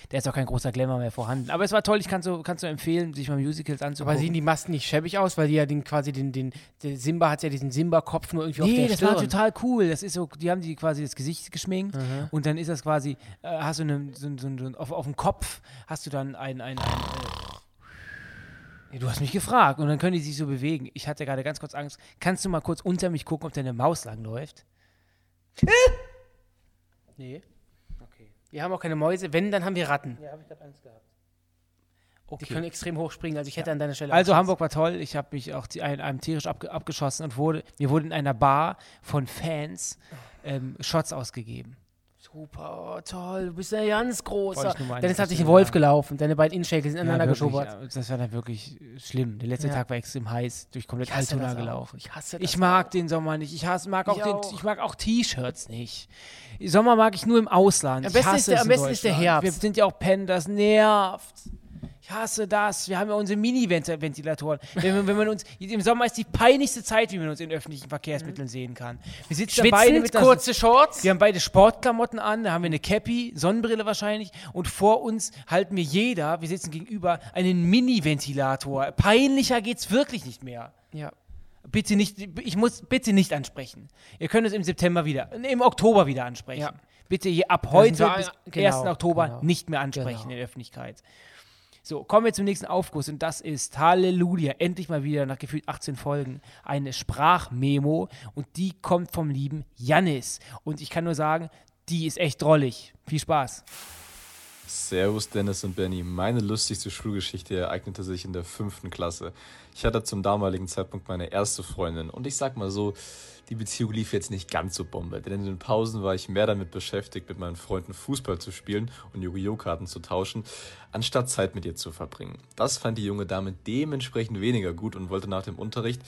Da ist auch kein großer Glamour mehr vorhanden. Aber es war toll, ich kann so, kannst so empfehlen, sich mal Musicals anzugucken. Aber sehen die Masken nicht schäbig aus, weil die ja den quasi den, den, der Simba hat ja diesen Simba-Kopf nur irgendwie auf Nee, der das Stirn. war total cool. Das ist so, die haben die quasi das Gesicht geschminkt Mhm. und dann ist das quasi, äh, hast du eine, so, so, so, auf, auf dem Kopf hast du dann ein, ein, ein äh, Nee, du hast mich gefragt und dann können die sich so bewegen. Ich hatte gerade ganz kurz Angst. Kannst du mal kurz unter mich gucken, ob da eine Maus langläuft? Nee. Wir haben auch keine Mäuse. Wenn, dann haben wir Ratten. Ja, habe ich gerade Angst gehabt. Die Okay. können extrem hoch springen. Also ich hätte an deiner Stelle Also Hamburg war toll. Ich habe mich auch ein, einem tierisch abge abgeschossen und wurde, mir wurde in einer Bar von Fans ähm, Shots ausgegeben. Super, oh, toll. Du bist ja ganz großer. Dennis hat sich ein. Wolf gelaufen. Deine beiden Innenschäkel sind ineinander ja, das war dann wirklich schlimm. Der letzte Ja. Tag war extrem heiß, durch komplett Altona auch. gelaufen. Ich hasse das Ich mag den Sommer nicht. Ich hasse, mag auch, Ich den, auch. ich mag auch T-Shirts nicht. Sommer mag ich nur im Ausland. Am besten ist der- am besten ist der. Herbst. Wir sind ja auch Pen, das nervt. Ich hasse das. Wir haben ja unsere Mini-Ventilatoren. Wenn, man- wenn man uns, Im Sommer ist die peinlichste Zeit, wie man uns in öffentlichen Verkehrsmitteln sehen kann. Wir sitzen da beide Schwitzend, mit kurze Shorts. wir haben beide Sportklamotten an, da haben wir eine Cappy, Sonnenbrille wahrscheinlich und vor uns halten wir jeder, wir sitzen gegenüber, einen Mini-Ventilator. Peinlicher geht's wirklich nicht mehr. Ja. Bitte nicht, ich muss bitte nicht ansprechen. Ihr könnt es im September wieder, im Oktober wieder ansprechen. Ja. Bitte hier ab heute bis genau, 1. Oktober genau. nicht mehr ansprechen Genau. in der Öffentlichkeit. So, kommen wir zum nächsten Aufguss und das ist Halleluja, endlich mal wieder nach gefühlt 18 Folgen eine Sprachmemo und die kommt vom lieben Jannis und ich kann nur sagen, die ist echt drollig. Viel Spaß. Servus Dennis und Benny. Meine lustigste Schulgeschichte ereignete sich in der fünften Klasse. Ich hatte zum damaligen Zeitpunkt meine erste Freundin und ich sag mal so, die Beziehung lief jetzt nicht ganz so Bombe, denn in den Pausen war ich mehr damit beschäftigt, mit meinen Freunden Fußball zu spielen und Yu-Gi-Oh! Karten zu tauschen, anstatt Zeit mit ihr zu verbringen. Das fand die junge Dame dementsprechend weniger gut und wollte nach dem Unterricht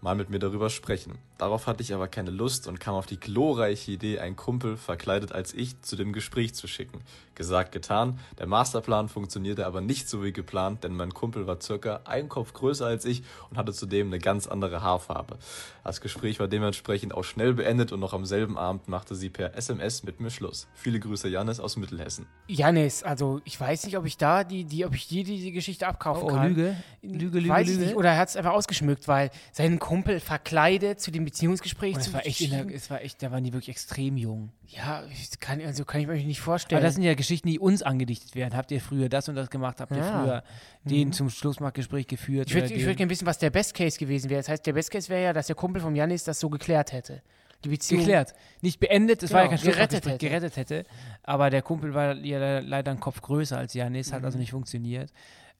mal mit mir darüber sprechen. Darauf hatte ich aber keine Lust und kam auf die glorreiche Idee, einen Kumpel verkleidet als ich zu dem Gespräch zu schicken. Gesagt, getan. Der Masterplan funktionierte aber nicht so wie geplant, denn mein Kumpel war circa einen Kopf größer als ich und hatte zudem eine ganz andere Haarfarbe. Das Gespräch war dementsprechend auch schnell beendet und noch am selben Abend machte sie per SMS mit mir Schluss. Viele Grüße Janis aus Mittelhessen. Janis, also ich weiß nicht, ob ich da die, die ob ich dir diese Geschichte abkaufen kann. Oh, Lüge. Lüge, Lüge, weiß ich Lüge. nicht. Oder er hat es einfach ausgeschmückt, weil seinen Kumpel verkleidet zu dem Beziehungsgespräch Und zu es war echt, der, es war echt, da waren die wirklich extrem jung. Ja, ich kann, also kann ich mir nicht vorstellen. Aber das sind ja Geschichten, die uns angedichtet werden. Habt ihr früher das und das gemacht? Habt ihr Ja. früher den zum Schlussmachgespräch geführt? ich würde ich würd gerne wissen, was der Best Case gewesen wäre. Das heißt, der Best Case wäre ja, dass der Kumpel vom Janis das so geklärt hätte. Die Beziehung. geklärt. Nicht beendet, das war ja Genau, kein gerettet hätte. gerettet hätte. Aber der Kumpel war ja le- leider einen Kopf größer als Janis, hat Mhm. also nicht funktioniert.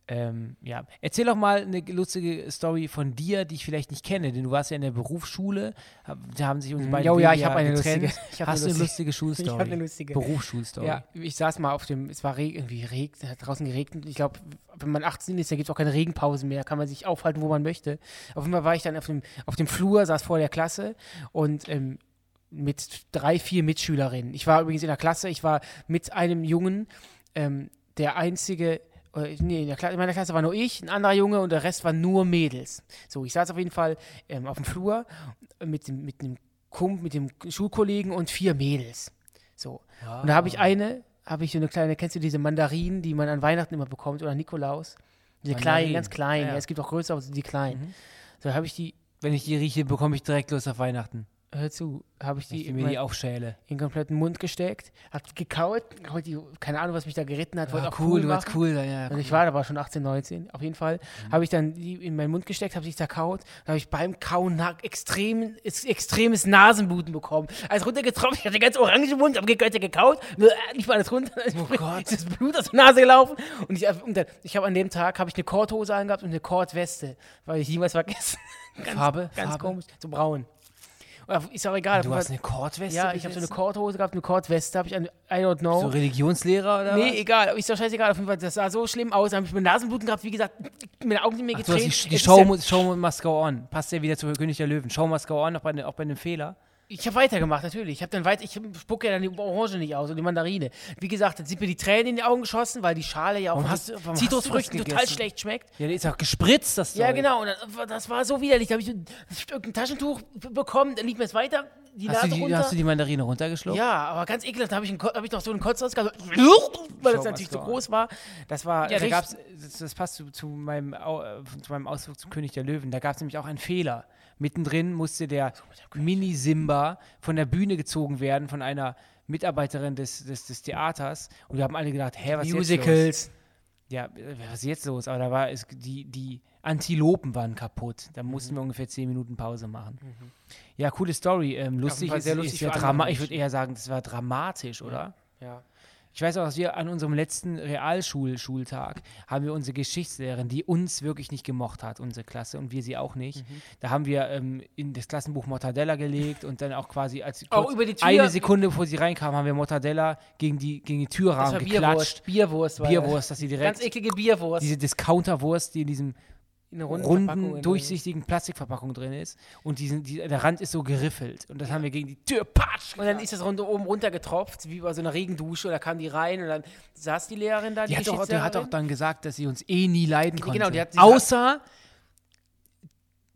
Ähm, ja, erzähl doch mal eine lustige Story von dir, die ich vielleicht nicht kenne, denn du warst ja in der Berufsschule, hab, da haben sich uns beide Jo, ja, ich habe eine getrennt. lustige. Ich hab Hast du eine lustige *laughs* Ich Schulstory? habe eine lustige. Berufsschulstory. Ja, ich saß mal auf dem, es war reg, irgendwie regnet, es hat draußen geregnet. Ich glaube, wenn man 18 ist, dann gibt es auch keine Regenpause mehr, kann man sich aufhalten, wo man möchte. Auf jeden Fall war ich dann auf dem, auf dem Flur, saß vor der Klasse und ähm, mit drei, vier Mitschülerinnen. Ich war übrigens in der Klasse, ich war mit einem Jungen, ähm, der einzige, oder, nee, in, der Kla in meiner Klasse war nur ich, ein anderer Junge und der Rest waren nur Mädels. So, ich saß auf jeden Fall ähm, auf dem Flur mit dem, mit dem Kump, mit dem Schulkollegen und vier Mädels. So. Und da habe ich eine, habe ich so eine kleine, kennst du diese Mandarinen, die man an Weihnachten immer bekommt oder Nikolaus? Diese kleinen, ganz kleinen. ja, Ja, ja. es gibt auch größere, aber so die kleinen. So, habe ich die, Wenn ich die rieche, bekomme ich direkt Lust auf Weihnachten. Hör zu, habe ich Die ich in, mir die mein, aufschäle. in den kompletten Mund gesteckt, die gekaut, hab die, keine Ahnung, was mich da geritten hat, wollte Ja, auch cool, cool du warst cool. Ja, Und ich war da war schon 18, 19. Auf jeden Fall habe ich dann die in meinen Mund gesteckt, habe sich zerkaut. Da habe ich beim Kauen extrem, ex- extremes Nasenbluten bekommen. Alles runtergetroffen, ich hatte ganz orange im Mund, habe ge- gekaut, nicht mal alles runter. *laughs* Oh Gott. Ist das Blut aus der Nase gelaufen. Und ich, und dann, ich habe an dem Tag habe ich eine Korthose angehabt und eine Kordweste, weil ich niemals vergessen. *laughs* ganz, Farbe? Ganz Farbe? komisch, so braun. Ist auch egal. Du hast eine Kordweste? Ja, ich habe so eine? Kordhose gehabt, eine Kordweste habe ich an, I don't know. So Religionslehrer oder Nee, was? egal, ist doch scheißegal. Auf jeden Fall, das sah so schlimm aus. Da habe ich mir Nasenbluten gehabt, wie gesagt, meine Augen sind mir Ach, hast getränt. die, die Show, ja- Show must go on. Passt ja wieder zu König der Löwen. Show must go on, auch bei, ne, auch bei einem Fehler. Ich habe weitergemacht, natürlich. Ich habe dann weiter, ich spucke ja dann die Orange nicht aus und die Mandarine. Wie gesagt, dann sind mir die Tränen in die Augen geschossen, weil die Schale ja auch Warum hast Zitrusfrüchten total schlecht schmeckt. Ja, der ist auch gespritzt, das Ja, Zeug. genau. Und dann, das war so widerlich. Da habe ich ein, ein Taschentuch bekommen, dann lief mir es weiter, die Hast du, die, runter. hast du die Mandarine runtergeschluckt? ja, aber ganz ekelhaft. Da habe ich, einen hab ich noch so einen Kotz rausgehabt, *laughs* weil das natürlich zu da- groß war. Das war Ja, da gab's, das, das passt zu, zu, meinem, äh, zu meinem Ausflug zum König der Löwen. Da gab es nämlich auch einen Fehler. Mittendrin musste der Mini-Simba von der Bühne gezogen werden von einer Mitarbeiterin des, des, des Theaters. Und wir haben alle gedacht, hä, was ist jetzt los? Musicals. Ja, was ist jetzt los? Aber da war es, die, die Antilopen waren kaputt. Da mussten Mhm. wir ungefähr 10 Minuten Pause machen. Ja, coole Story. Ähm, lustig Fall ist, sehr ist lustig ja für andere Drama ich würde eher sagen, das war dramatisch, oder? Ja. Ich weiß auch, dass wir an unserem letzten Realschulschultag haben wir unsere Geschichtslehrerin, die uns wirklich nicht gemocht hat, unsere Klasse und wir sie auch nicht. Mhm. Da haben wir ähm, in das Klassenbuch Mortadella gelegt und dann auch quasi als Auch über die Tür- eine Sekunde bevor sie reinkam, haben wir Mortadella gegen die gegen die Das Türrahmen war geklatscht. Bierwurst. Bierwurst Bierwurst, dass sie direkt Ganz eklige Bierwurst. diese Discounterwurst, die in diesem in einer runden, runden, durchsichtigen Plastikverpackung drin ist und diesen, die, der Rand ist so geriffelt und das haben wir gegen die Tür patsch. Und dann ist das rund, oben runtergetropft, wie bei so einer Regendusche. Da kam die rein und dann saß die Lehrerin da, die, Die hat, auch, die hat auch dann gesagt, dass sie uns eh nie leiden konnte. genau, die hat- sie Außer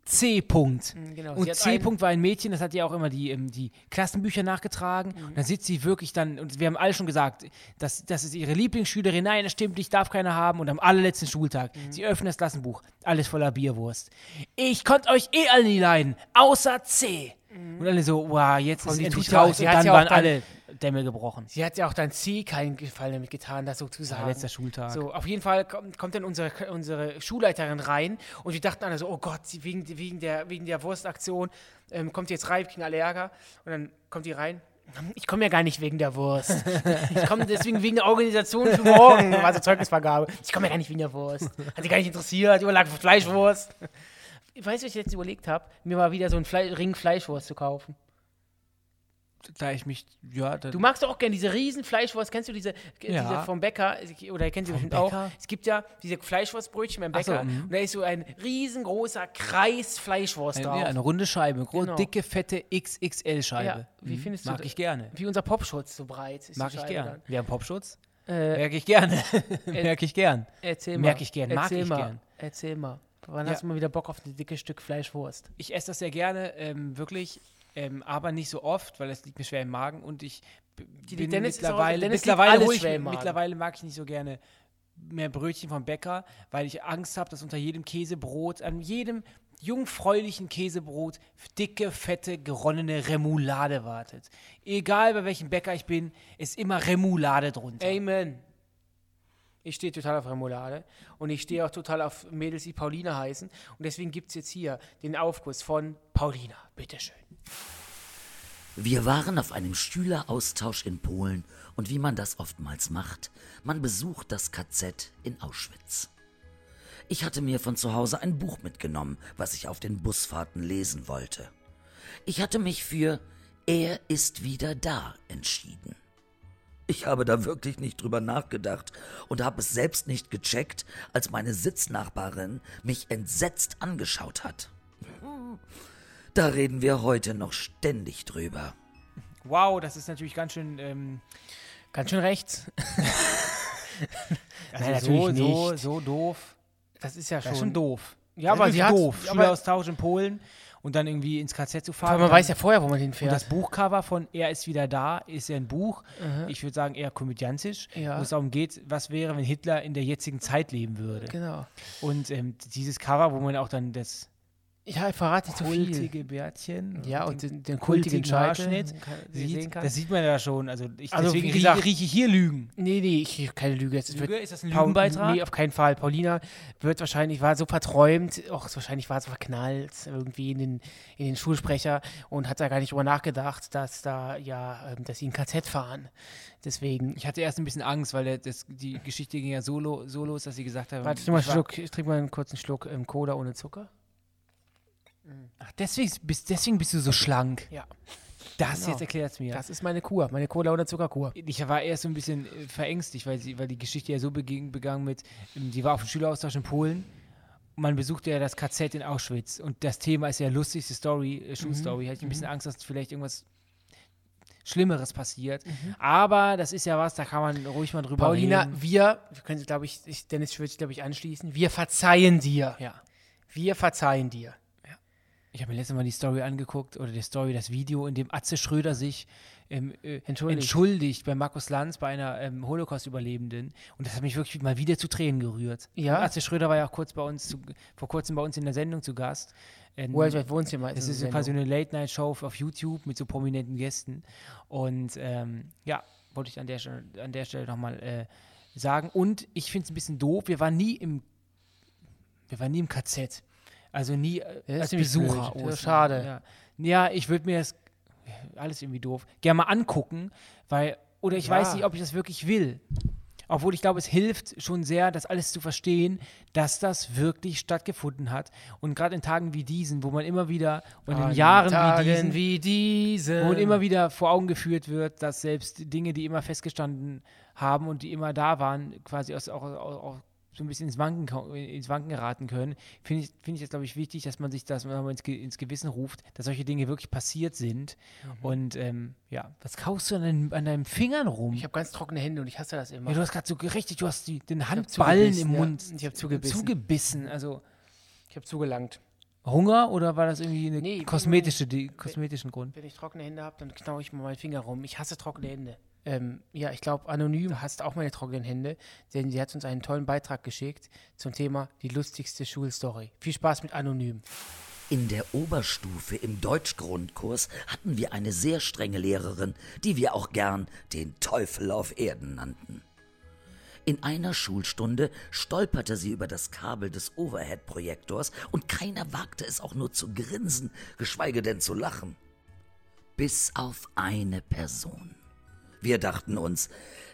C. -Punkt. Mhm, genau, Und C. -Punkt war ein Mädchen, das hat ja auch immer die, ähm, die Klassenbücher nachgetragen. Mhm. Und dann sitzt sie wirklich dann, und wir haben alle schon gesagt, das, das ist ihre Lieblingsschülerin. Nein, das stimmt nicht, darf keiner haben. Und am allerletzten Schultag, Mhm. sie öffnet das Klassenbuch, alles voller Bierwurst. Ich konnte euch eh alle nie leiden, außer C. Und alle so, wow, jetzt ist die endlich raus. Und dann ja waren dann- alle Dämme gebrochen. Sie hat ja auch dann C keinen Gefallen damit getan, das so zu Ja, sagen. letzter Schultag. So, auf jeden Fall kommt, kommt dann unsere, unsere Schulleiterin rein und wir dachten alle so, oh Gott, wegen, wegen, der, wegen der Wurstaktion ähm, kommt die jetzt rein, kriegen alle Ärger. Und dann kommt die rein. Ich komme ja gar nicht wegen der Wurst. *laughs* Ich komme deswegen wegen der Organisation für morgen, also Zeugnisvergabe. Ich komme ja gar nicht wegen der Wurst. Hat sie gar nicht interessiert, überlag Fleischwurst. Weißt du, was ich jetzt überlegt habe? Mir mal wieder so einen Fle Ring Fleischwurst zu kaufen. Da ich mich, ja, Du magst auch gerne diese riesen Fleischwurst. Kennst du diese, Ja. diese vom Bäcker? Oder kennst du bestimmt Bäcker? auch. Es gibt ja diese Fleischwurstbrötchen beim Ach so, Bäcker. mhm. und da ist so ein riesengroßer Kreis Fleischwurst Eine, drauf. ja, eine runde Scheibe, groß, Genau. dicke, fette XXL-Scheibe. Ja, wie Mhm. findest du Mag ich gerne. Wie unser Popschutz so breit ist. Mag ich Scheibe gern. Wir haben Popschutz. Äh, Merke ich gerne. *laughs* Merke ich gern. erzähl mal. merk ich gern, mag erzähl ich mal. gern. Erzähl mal. Wann Ja. hast du mal wieder Bock auf ein dickes Stück Fleischwurst? Ich esse das sehr gerne, ähm, wirklich, ähm, aber nicht so oft, weil es liegt mir schwer im Magen und ich Die- bin Dennis ist auch- mittlerweile, Dennis mittlerweile, ich, mittlerweile mag ich nicht so gerne mehr Brötchen vom Bäcker, weil ich Angst habe, dass unter jedem Käsebrot, an jedem jungfräulichen Käsebrot dicke, fette, geronnene Remoulade wartet. Egal bei welchem Bäcker ich bin, ist immer Remoulade drunter. Amen. Ich stehe total auf Remoulade und ich stehe auch total auf Mädels, die Paulina heißen. Und deswegen gibt es jetzt hier den Aufguss von Paulina. Bitteschön. Wir waren auf einem Schüleraustausch in Polen und wie man das oftmals macht, man besucht das KZ in Auschwitz. Ich hatte mir von zu Hause ein Buch mitgenommen, was ich auf den Busfahrten lesen wollte. Ich hatte mich für Er ist wieder da entschieden. Ich habe da wirklich nicht drüber nachgedacht und habe es selbst nicht gecheckt, als meine Sitznachbarin mich entsetzt angeschaut hat. Da reden wir heute noch ständig drüber. Wow, das ist natürlich ganz schön. Ähm, Ganz schön rechts. *laughs* also Nein, so, natürlich so, nicht. so doof. Das ist ja Das schon. ist schon doof. Ja, aber sie hat. doof. Schüleraustausch in Polen und dann irgendwie ins KZ zu fahren. aber man weiß ja vorher, wo man Und hinfährt. das Buchcover von Er ist wieder da ist ja ein Buch. Ich würde sagen eher komödiantisch, Ja. wo es darum geht, was wäre, wenn Hitler in der jetzigen Zeit leben würde. genau. Und ähm, dieses Cover, wo man auch dann das Ja, ich verrate nicht zu viel. kultige Bärtchen Ja, und den, den kultigen kultigen. Haarschnitt sieht, das sieht man ja schon. Also, ich, Also, deswegen rieche riech ich hier Lügen. Nee, nee, ich keine Lüge. Es Lüge? Ist das ein Lügenbeitrag? Nee, auf keinen Fall. Paulina wird wahrscheinlich, war so verträumt, auch wahrscheinlich war es verknallt irgendwie in den, in den Schulsprecher und hat da gar nicht drüber nachgedacht, dass da ja, ähm, dass sie ein KZ fahren. Deswegen. Ich hatte erst ein bisschen Angst, weil der, das, die Geschichte ging ja so, lo- so los, dass sie gesagt haben. Warte, trink mal einen ich Schluck, ich trinke mal einen kurzen Schluck ähm, Cola ohne Zucker. Ach, deswegen bist, deswegen bist du so schlank. Ja. Das Genau. jetzt erklärt es mir. Das ist meine Kur, meine Cola ohne Zuckerkur. ich war erst so ein bisschen äh, verängstigt, weil, sie, weil die Geschichte ja so beging, begangen mit, ähm, die war auf dem Schüleraustausch in Polen. Man besuchte ja das KZ in Auschwitz und das Thema ist ja lustigste Story, äh, Schulstory. Hatte ich ein bisschen Angst, dass vielleicht irgendwas Schlimmeres passiert. Aber das ist ja was, da kann man ruhig mal drüber Paulina, reden. wir, wir können, glaube ich, ich, Dennis würde sich, glaube ich, anschließen. Wir verzeihen dir. Ja. Wir verzeihen dir. Ich habe mir letztes Mal die Story angeguckt oder die Story, das Video, in dem Atze Schröder sich ähm, äh, Entschuldigt. entschuldigt bei Markus Lanz, bei einer ähm, Holocaust-Überlebenden. Und das hat mich wirklich mal wieder zu Tränen gerührt. Ja? Und Atze Schröder war ja auch kurz bei uns, zu, vor kurzem bei uns in der Sendung zu Gast. Ähm, Worldwide Wohnzimmer das ist so Sendung. quasi eine Late-Night-Show auf YouTube mit so prominenten Gästen. Und ähm, ja, wollte ich an der, Stelle- an der Stelle nochmal äh, sagen. Und ich finde es ein bisschen doof, wir waren nie im, wir waren nie im KZ. Also nie äh, als Besucher. Ja, schade. Ja, ja ich würde mir das, alles irgendwie doof, gerne mal angucken, weil, oder ich Ja. weiß nicht, ob ich das wirklich will. Obwohl ich glaube, es hilft schon sehr, das alles zu verstehen, dass das wirklich stattgefunden hat. Und gerade in Tagen wie diesen, wo man immer wieder, und in An Jahren Tagen wie diesen, wie diese. wo immer wieder vor Augen geführt wird, dass selbst Dinge, die immer festgestanden haben und die immer da waren, quasi aus, auch, auch so ein bisschen ins Wanken, ins Wanken geraten können, finde ich, finde ich das, glaube ich, wichtig, dass man sich das mal ins, ins Gewissen ruft, dass solche Dinge wirklich passiert sind. Mhm. Und ähm, ja, was kaust du an, deinen, an deinen Fingern rum? Ich habe ganz trockene Hände und ich hasse das immer. ja, du hast gerade so richtig, du hast die, den Handballen im zugebissen, ja. Mund Ich zugebissen. zugebissen. Also ich habe zugelangt. Hunger oder war das irgendwie eine Nee, kosmetische, die, kosmetischen Grund? Wenn ich trockene Hände habe, dann knau ich mal meinen Finger rum. Ich hasse trockene Hände. Ähm, ja, ich glaube, Anonym hasst auch meine trockenen Hände, denn sie hat uns einen tollen Beitrag geschickt zum Thema die lustigste Schulstory. Viel Spaß mit Anonym. In der Oberstufe im Deutschgrundkurs hatten wir eine sehr strenge Lehrerin, die wir auch gern den Teufel auf Erden nannten. In einer Schulstunde stolperte sie über das Kabel des Overhead-Projektors und keiner wagte es auch nur zu grinsen, geschweige denn zu lachen. Bis auf eine Person. Wir dachten uns,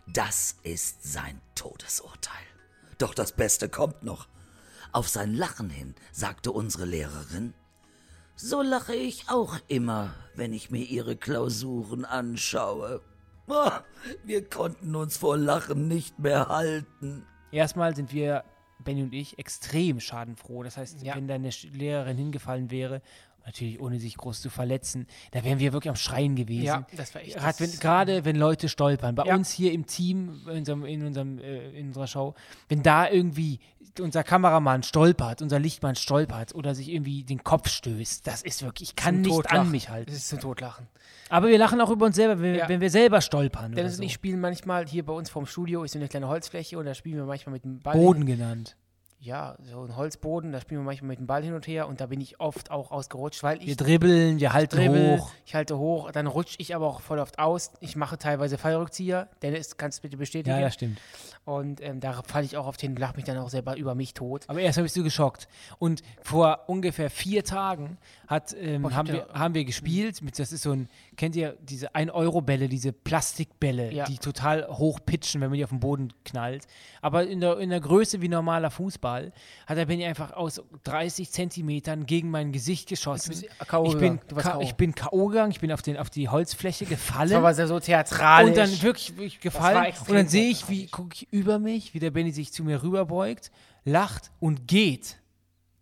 das ist sein Todesurteil. Doch das Beste kommt noch. Auf sein Lachen hin sagte unsere Lehrerin, so lache ich auch immer, wenn ich mir Ihre Klausuren anschaue. Ah, wir konnten uns vor Lachen nicht mehr halten. Erstmal sind wir, Benny und ich, extrem schadenfroh. Das heißt, Ja. wenn deine Lehrerin hingefallen wäre, natürlich ohne sich groß zu verletzen, da wären wir wirklich am Schreien gewesen. Ja, das war echt. Gerade wenn, das- Leute stolpern, bei Ja. uns hier im Team, in, unserem, in, unserem, äh, in unserer Show, wenn da irgendwie unser Kameramann stolpert, unser Lichtmann stolpert oder sich irgendwie den Kopf stößt, das ist wirklich, ich kann nicht Totlachen. an mich halten. Es ist zum Totlachen. Aber wir lachen auch über uns selber, wenn, Ja. wenn wir selber stolpern. Dennis so. und ich spielen manchmal hier bei uns vorm Studio, ist so eine kleine Holzfläche und da spielen wir manchmal mit dem Ball. Boden genannt. Ja, so ein Holzboden, da spielen wir manchmal mit dem Ball hin und her und da bin ich oft auch ausgerutscht, weil Wir ich dribbeln, wir halten dribbel, hoch. ich halte hoch, dann rutsche ich aber auch voll oft aus. Ich mache teilweise Fallrückzieher. Dennis, kannst du bitte bestätigen? Ja, das stimmt. Und ähm, da falle ich auch oft hin, lache mich dann auch selber über mich tot. Aber erstmal bist du geschockt. Und vor ungefähr vier Tagen hat, ähm, Boah, ich haben, hab wir, haben wir gespielt. Mit, das ist so ein, kennt ihr diese 1-Euro-Bälle, diese Plastikbälle, Ja. die total hoch pitchen, wenn man die auf den Boden knallt. Aber in der, in der Größe wie normaler Fußball. Hat der Benny einfach aus 30 Zentimetern gegen mein Gesicht geschossen. ich, bin K.O. ich bin K.O. gegangen, ich bin auf, den, auf die Holzfläche gefallen. Das war aber so theatralisch. Und dann wirklich, wirklich gefallen. Und dann sehe ich, wie gucke ich über mich, wie der Benny sich zu mir rüberbeugt, lacht und geht.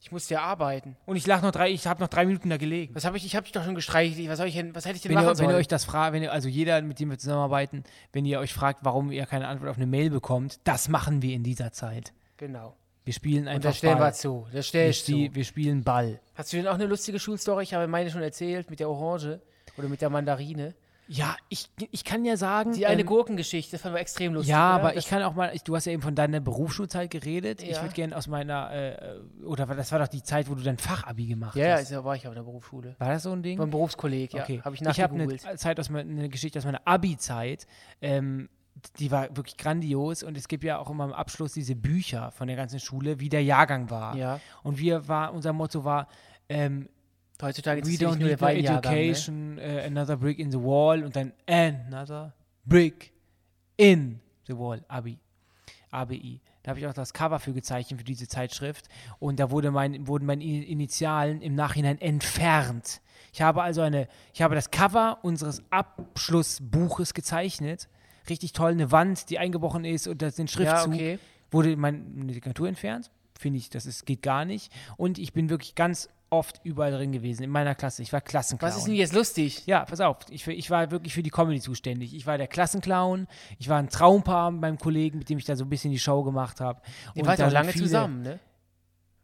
ich musste ja arbeiten. Und ich lach noch drei, ich habe noch drei Minuten da gelegen. Was habe ich? Ich habe dich doch schon gestreichelt. Was soll ich denn? Was hätte ich denn Wenn machen ihr, wenn sollen? ihr euch das fragt, wenn ihr, also jeder, mit dem wir zusammenarbeiten, wenn ihr euch fragt, warum ihr keine Antwort auf eine Mail bekommt, das machen wir in dieser Zeit. genau. Wir spielen Und einfach das stellen Ball. wir zu. Das Wir, stell ich zu. wir spielen Ball. Hast du denn auch eine lustige Schulstory? Ich habe meine schon erzählt mit der Orange oder mit der Mandarine. Ja, ich, ich kann ja sagen. Die eine ähm, Gurkengeschichte, das fanden wir extrem lustig. Ja, oder? aber das, ich kann auch mal, ich, du hast ja eben von deiner Berufsschulzeit geredet. Ich Ja. würde gerne aus meiner, äh, oder das war doch die Zeit, wo du dein Fachabi gemacht Ja, ja, hast. da war ich auf der Berufsschule. War das so ein Ding? Beim Berufskolleg, ja. Okay. Habe ich ich habe eine. Zeit aus meiner, eine Geschichte aus meiner Abi-Zeit. Ähm, die war wirklich grandios und es gibt ja auch immer am Abschluss diese Bücher von der ganzen Schule, wie der Jahrgang war. Ja. Und wir war, unser Motto war, ähm, Heutzutage we ist es don't nur need der ne? education, äh, another brick in the wall und dann another brick in the wall, Abi, ABI. Da habe ich auch das Cover für gezeichnet für diese Zeitschrift und da wurde mein, wurden meine Initialen im Nachhinein entfernt. Ich habe also eine, ich habe das Cover unseres Abschlussbuches gezeichnet. Richtig toll, eine Wand, die eingebrochen ist und das den Schriftzug okay. wurde meine Signatur entfernt. Finde ich, das ist, geht gar nicht. Und ich bin wirklich ganz oft überall drin gewesen, in meiner Klasse. Ich war Klassenclown. Was ist denn jetzt lustig? Ja, pass auf, ich, ich war wirklich für die Comedy zuständig. Ich war der Klassenclown, ich war ein Traumpaar mit meinem Kollegen, mit dem ich da so ein bisschen die Show gemacht habe. Ihr wart auch lange viele- zusammen, ne?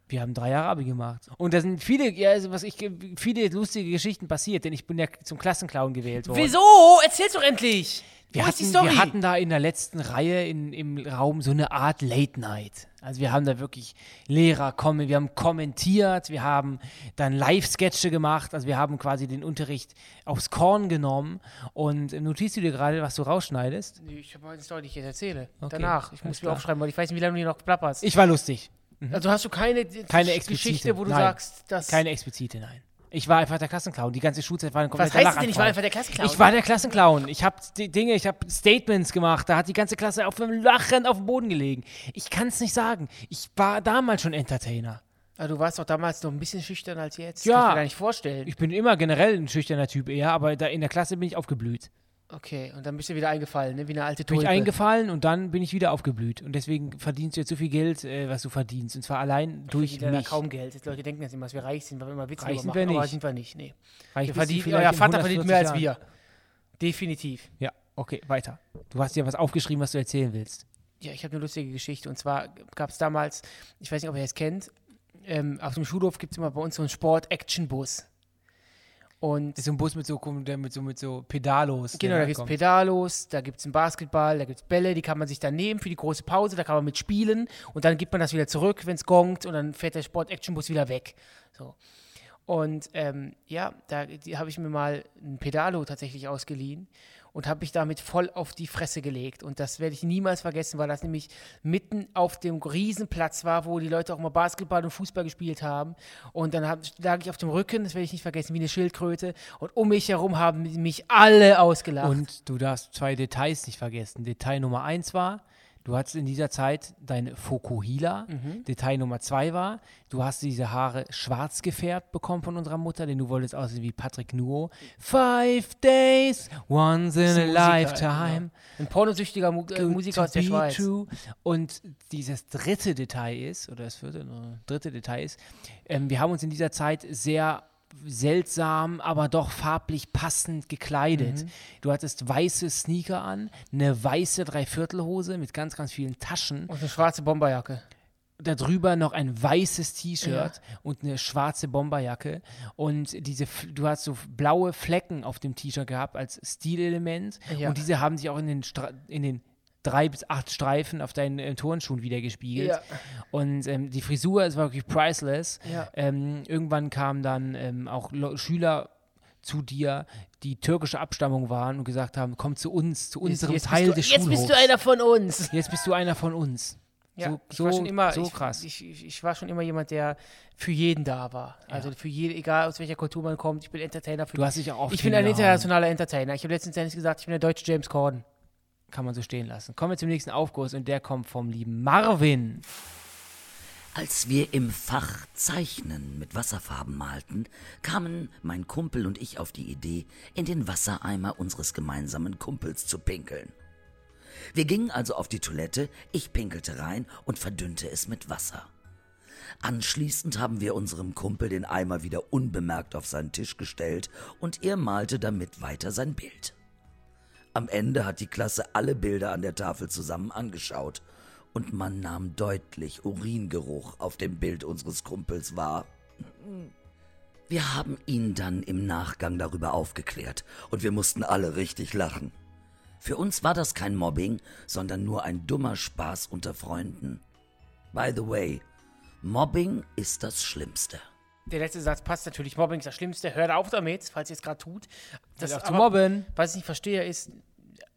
Wir haben drei Jahre Abi gemacht. Und da sind viele, ja, also was ich, viele lustige Geschichten passiert, denn ich bin ja zum Klassenclown gewählt worden. Wieso? Erzähl's doch endlich! Wir Wo hatten, ist die Story? wir hatten da in der letzten Reihe in, im Raum so eine Art Late Night. Also wir haben da wirklich Lehrer kommen, wir haben kommentiert, wir haben dann Live-Sketche gemacht, also wir haben quasi den Unterricht aufs Korn genommen. Und notierst du dir gerade, was du rausschneidest? Nee, ich habe eine Story, die ich jetzt erzähle. Okay, Danach. Ich muss mir aufschreiben, weil ich weiß nicht, wie lange du hier noch plapperst. Ich war lustig. also hast du keine, Keine Geschichte, explizite, wo du nein. sagst, dass. Keine explizite, nein. Ich war einfach der Klassenclown. Die ganze Schulzeit war ein was kompletter heißt das denn? Ich war einfach der Klassenclown. Ich war der Klassenclown. Ich habe Dinge, ich habe Statements gemacht. Da hat die ganze Klasse auf dem Lachen auf dem Boden gelegen. Ich kann es nicht sagen. Ich war damals schon Entertainer. Aber du warst doch damals noch ein bisschen schüchtern als jetzt. Ja. Kann ich mir gar nicht vorstellen. Ich bin immer generell ein schüchterner Typ eher, aber da in der Klasse bin ich aufgeblüht. Okay, und dann bist du wieder eingefallen, ne? wie eine alte Bin ich Tulpe. eingefallen und dann bin ich wieder aufgeblüht. Und deswegen verdienst du jetzt so viel Geld, äh, was du verdienst. Und zwar allein durch Wieder mich. kaum Geld. Die Leute denken jetzt immer, dass wir reich sind, weil wir immer Witze Reich sind wir machen, aber nicht. sind wir nicht. Nee. Reich Wir vielleicht euer Vater verdient mehr als 140 Jahren. wir. Definitiv. Ja, okay, weiter. Du hast dir was aufgeschrieben, was du erzählen willst. Ja, ich habe eine lustige Geschichte. Und zwar gab es damals, ich weiß nicht, ob ihr es kennt, ähm, auf dem Schulhof gibt es immer bei uns so einen Sport-Action-Bus. Und Das ist so ein Bus mit so, mit so, mit so Pedalos. Genau, da gibt es. Pedalos, da gibt es einen Basketball, da gibt es Bälle, die kann man sich dann nehmen für die große Pause, da kann man mitspielen und dann gibt man das wieder zurück, wenn es gongt und dann fährt der Sport-Action-Bus wieder weg. So. Und ähm, ja, da habe ich mir mal ein Pedalo tatsächlich ausgeliehen und habe mich damit voll auf die Fresse gelegt. Und das werde ich niemals vergessen, weil das nämlich mitten auf dem Riesenplatz war, wo die Leute auch mal Basketball und Fußball gespielt haben. Und dann hab, lag ich auf dem Rücken, das werde ich nicht vergessen, wie eine Schildkröte. Und um mich herum haben mich alle ausgelacht. Und du darfst zwei Details nicht vergessen. Detail Nummer eins war, du hattest in dieser Zeit deine Fokuhila. Mhm. Detail Nummer zwei war, du hast diese Haare schwarz gefärbt bekommen von unserer Mutter, denn du wolltest aussehen wie Patrick Nuo. Five days, once in a Musiker, lifetime. Ein pornosüchtiger Mu äh, Musiker aus der Schweiz. true. Und dieses dritte Detail ist, oder das vierte, dritte Detail ist, ähm, wir haben uns in dieser Zeit sehr seltsam, aber doch farblich passend gekleidet. Mhm. Du hattest weiße Sneaker an, eine weiße Dreiviertelhose mit ganz, ganz vielen Taschen. Und eine schwarze Bomberjacke. Darüber noch ein weißes T-Shirt Ja. und eine schwarze Bomberjacke. Und diese, du hast so blaue Flecken auf dem T-Shirt gehabt als Stilelement. Ja. Und diese haben sich auch in den, Stra in den drei bis acht Streifen auf deinen äh, Turnschuhen wieder gespiegelt. Ja. Und ähm, die Frisur ist wirklich priceless. Ja. Ähm, irgendwann kamen dann ähm, auch Lo Schüler zu dir, die türkische Abstammung waren und gesagt haben, komm zu uns, zu unserem jetzt Teil bist du, des Jetzt Schulhofs. bist du einer von uns. Jetzt bist du einer von uns. Ja, so, ich war schon immer, so krass. Ich, ich, ich war schon immer jemand, der für jeden da war. Also für jede, egal aus welcher Kultur man kommt, ich bin Entertainer für du hast dich auch oft Ich bin ein internationaler Entertainer. Ich habe letztens gesagt, ich bin der deutsche James Corden. Kann man so stehen lassen. Kommen wir zum nächsten Aufguss und der kommt vom lieben Marvin. Als wir im Fach Zeichnen mit Wasserfarben malten, kamen mein Kumpel und ich auf die Idee, in den Wassereimer unseres gemeinsamen Kumpels zu pinkeln. Wir gingen also auf die Toilette, ich pinkelte rein und verdünnte es mit Wasser. Anschließend haben wir unserem Kumpel den Eimer wieder unbemerkt auf seinen Tisch gestellt und er malte damit weiter sein Bild. Am Ende hat die Klasse alle Bilder an der Tafel zusammen angeschaut und man nahm deutlich Uringeruch auf dem Bild unseres Kumpels wahr. Wir haben ihn dann im Nachgang darüber aufgeklärt und wir mussten alle richtig lachen. Für uns war das kein Mobbing, sondern nur ein dummer Spaß unter Freunden. By the way, Mobbing ist das Schlimmste. Der letzte Satz passt natürlich. Mobbing ist das Schlimmste. Hört auf damit, falls ihr es gerade tut. Das auf zu mobben. Was ich nicht verstehe, ist,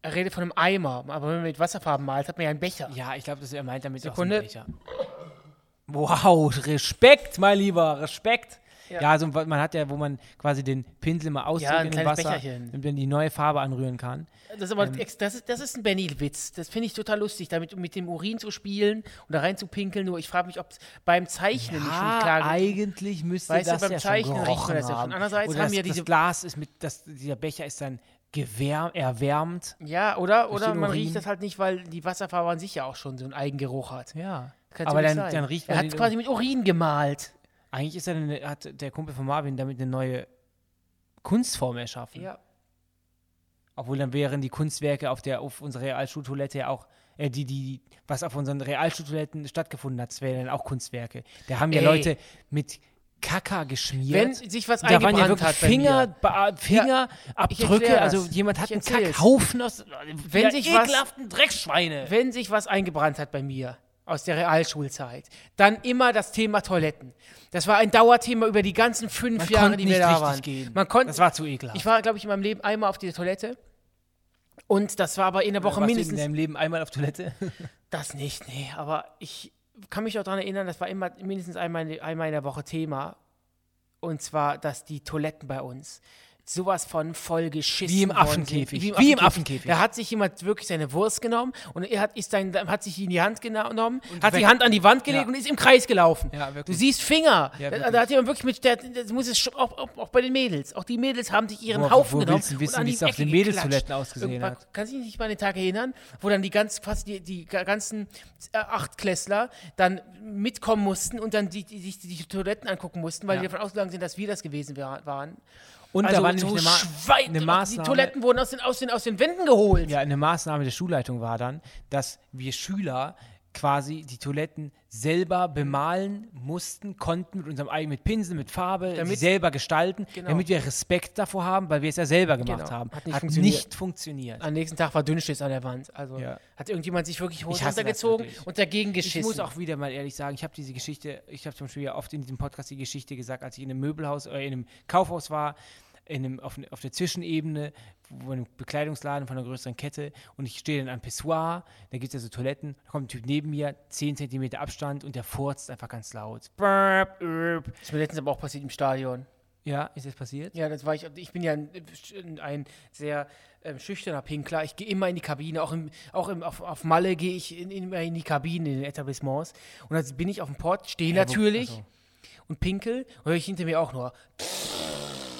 er redet von einem Eimer, aber wenn man mit Wasserfarben malt, hat man ja einen Becher. Ja, ich glaube, er meint damit Sekunde. auch einen Becher. Wow, Respekt, mein Lieber, Respekt. Ja. ja, also man hat ja, wo man quasi den Pinsel mal ausdrückt ja, in dem Wasser, Becherchen. damit man die neue Farbe anrühren kann. Das ist aber ähm, das ist, das ist ein Benny-Witz. Das finde ich total lustig, damit mit dem Urin zu spielen und da rein zu pinkeln. Nur ich frage mich, ob es beim Zeichnen ja, nicht schon klar eigentlich müsste weißt das du, beim ja Zeichnen schon riecht man das ja schon. Andererseits oder haben das, ja diese das Glas ist mit, das, dieser Becher ist dann gewärmt, erwärmt. Ja, oder, oder man Urin. riecht das halt nicht, weil die Wasserfarbe an sich ja auch schon so einen Eigengeruch hat. Ja. Kann's Aber dann, dann riecht Er man hat den quasi mit Urin gemalt. Eigentlich ist er eine, hat der Kumpel von Marvin damit eine neue Kunstform erschaffen. Ja. Obwohl dann wären die Kunstwerke auf der auf unserer Realschultoilette ja auch äh, die die was auf unseren Realschultoiletten stattgefunden hat, das wären dann auch Kunstwerke. Da haben ja Ey. Leute mit Kaka geschmiert. Wenn sich was Und da waren ja eingebrannt wirklich hat bei Finger, Fingerabdrücke, erklär also jemand hat einen. Kackhaufen aus Wenn ja, sich was- ekelhaften Drecksschweine. Wenn sich was eingebrannt hat bei mir aus der Realschulzeit, dann immer das Thema Toiletten. Das war ein Dauerthema über die ganzen fünf Man Jahre, die wir da waren. gehen. Man konnte, Das war zu ekelhaft. Ich war, glaube ich, in meinem Leben einmal auf die Toilette. Und das war aber in der Woche Warst du mindestens. in deinem Leben einmal auf Toilette? *laughs* Das nicht, nee. Aber ich kann mich auch daran erinnern, das war immer mindestens einmal, in- einmal in der Woche Thema. Und zwar, dass die Toiletten bei uns sowas von voll geschissen Wie im worden sind. Affenkäfig. Wie im Affenkäfig. Da hat sich jemand wirklich seine Wurst genommen und er hat, ist sein, hat sich in die Hand genommen, hat weg. die Hand an die Wand gelegt Ja. und ist im Kreis gelaufen. Ja, du siehst Finger. Ja, da, da hat jemand wirklich mit, der, das muss es auch, auch, auch bei den Mädels. Auch die Mädels haben sich ihren Wo- Haufen wo genommen wissen, und an wie die es auf den. Mädelstoiletten ausgesehen Irgendwann- hat? Kannst du dich nicht mal an den Tag erinnern, wo dann die ganz fast die, die ga- ganzen äh, Achtklässler dann mitkommen mussten und dann die, die, sich die, Toiletten angucken mussten, weil die davon ausgegangen sind, dass wir das gewesen waren. Und also da war so nämlich eine, Ma eine die Maßnahme. Toiletten wurden aus den, aus, den, aus den Wänden geholt. Ja, eine Maßnahme der Schulleitung war dann, dass wir Schüler quasi die Toiletten selber bemalen mussten, konnten mit unserem eigenen mit Pinsel, mit Farbe, sie Damit- selber gestalten, Genau. damit wir Respekt davor haben, weil wir es ja selber gemacht Genau. haben. Hat nicht Hat funktioniert. nicht funktioniert. Am nächsten Tag war Dünnschiss an der Wand. Also Ja. hat irgendjemand sich wirklich Hose runtergezogen und dagegen geschissen. Ich muss auch wieder mal ehrlich sagen, ich habe diese Geschichte, ich habe zum Beispiel ja oft in diesem Podcast die Geschichte gesagt, als ich in einem Möbelhaus, äh, in einem Kaufhaus war, in einem, auf, auf der Zwischenebene, wo ein Bekleidungsladen von einer größeren Kette und ich stehe dann am Pissoir, da gibt es ja so Toiletten, da kommt ein Typ neben mir, 10 Zentimeter Abstand und der furzt einfach ganz laut. Das ist mir letztens aber auch passiert im Stadion. Ja, ist das passiert? Ja, das war ich. Ich bin ja ein, ein sehr ähm, schüchterner Pinkler. Ich gehe immer in die Kabine. Auch, im, auch im, auf, auf Malle gehe ich in, immer in die Kabine, in den Etablissements. Und dann bin ich auf dem Port, stehe wo- natürlich Ach so. und pinkel. Und höre ich hinter mir auch nur.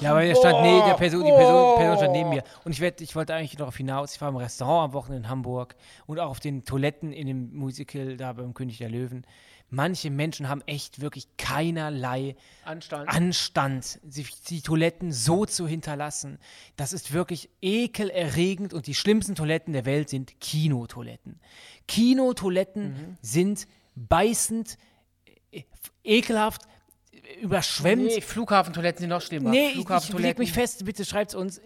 Ja, aber der stand nee, der Person, die Person. Person stand neben mir. Und ich, werd, ich wollte eigentlich darauf hinaus, ich war im Restaurant am Wochenende in Hamburg und auch auf den Toiletten in dem Musical da beim König der Löwen. Manche Menschen haben echt wirklich keinerlei Anstand. Anstand, sich die Toiletten so zu hinterlassen. Das ist wirklich ekelerregend und die schlimmsten Toiletten der Welt sind Kinotoiletten. Kinotoiletten Mhm. sind beißend, äh, ekelhaft, überschwemmt. Nee, Flughafentoiletten sind noch schlimmer. Nee, ich, ich leg mich fest, bitte schreibt's uns.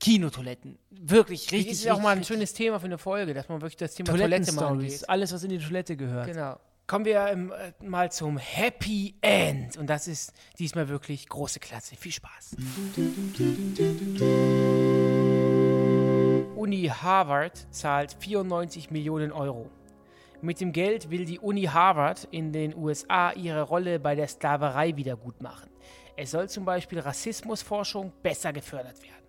Kinotoiletten. Wirklich, Das richtig. ist ja auch mal ein richtig, schönes Thema für eine Folge, dass man wirklich das Thema Toilette mal angeht. Alles, was in die Toilette gehört. Genau. Kommen wir ähm, äh, mal zum Happy End. Und das ist diesmal wirklich große Klasse. Viel Spaß. Uni Harvard zahlt 94 Millionen Euro. Mit dem Geld will die Uni Harvard in den USA ihre Rolle bei der Sklaverei wiedergutmachen. Es soll zum Beispiel Rassismusforschung besser gefördert werden.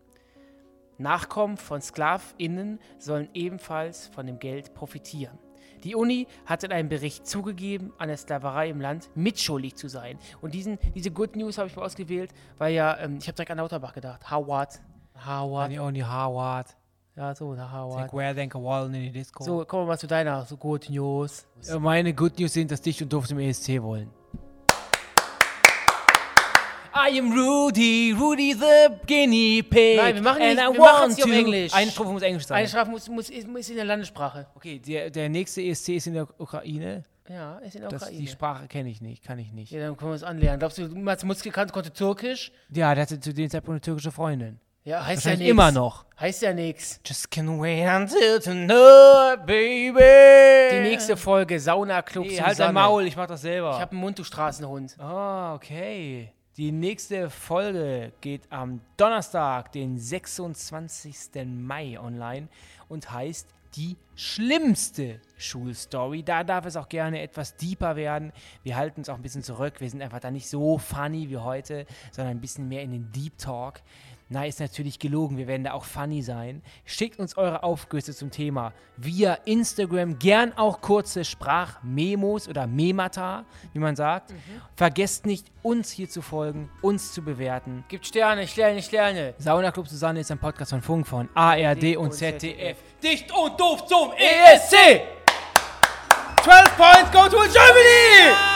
Nachkommen von SklavInnen sollen ebenfalls von dem Geld profitieren. Die Uni hat in einem Bericht zugegeben, an der Sklaverei im Land mitschuldig zu sein. Und diesen, diese Good News habe ich mal ausgewählt, weil ja, ähm, ich habe direkt an Lauterbach gedacht. Howard. Howard. Honey, only Harvard. Ja, so, Howard. Like where then wall in die Disco. So, kommen wir mal zu deiner so Good News. Meine Good News sind, dass dich und Doof zum ESC wollen. I am Rudy, Rudy the guinea pig. Nein, wir machen nicht- wir machen es hier to- Englisch. Eine Strophe muss Englisch sein. Eine Strafe muss, muss, ist, muss in der Landessprache. okay, der, der nächste ESC ist in der Ukraine. Ja, ist in der Das, Ukraine. die Sprache kenne ich nicht, kann ich nicht. Ja. ja, dann können wir es anlernen. Glaubst du, Mats Mutzke kann, konnte Türkisch? der hatte zu dem Zeitpunkt eine türkische Freundin. Ja, heißt ja nichts. immer noch. Heißt ja nichts. Just can wait until tonight, baby. Die nächste Folge, Sauna Club Hey, halt dein. Maul, ich mach das selber. Ich habe einen Mund, du Straßenhund. Ah, okay. Die nächste Folge geht am Donnerstag, den 26. Mai online und heißt die schlimmste Schulstory. Da darf es auch gerne etwas deeper werden. Wir halten uns auch ein bisschen zurück. Wir sind einfach da nicht so funny wie heute, sondern ein bisschen mehr in den Deep Talk. Na, ist natürlich gelogen. Wir werden da auch funny sein. Schickt uns eure Aufgüsse zum Thema via Instagram. Gern auch kurze Sprachmemos oder Memata, wie man sagt. Vergesst nicht, uns hier zu folgen, uns zu bewerten. Gibt Sterne, Sterne, Sterne. Sauna Club Susanne ist ein Podcast von Funk, von ARD und und ZDF. Dicht und doof zum ESC! 12 points go to Germany!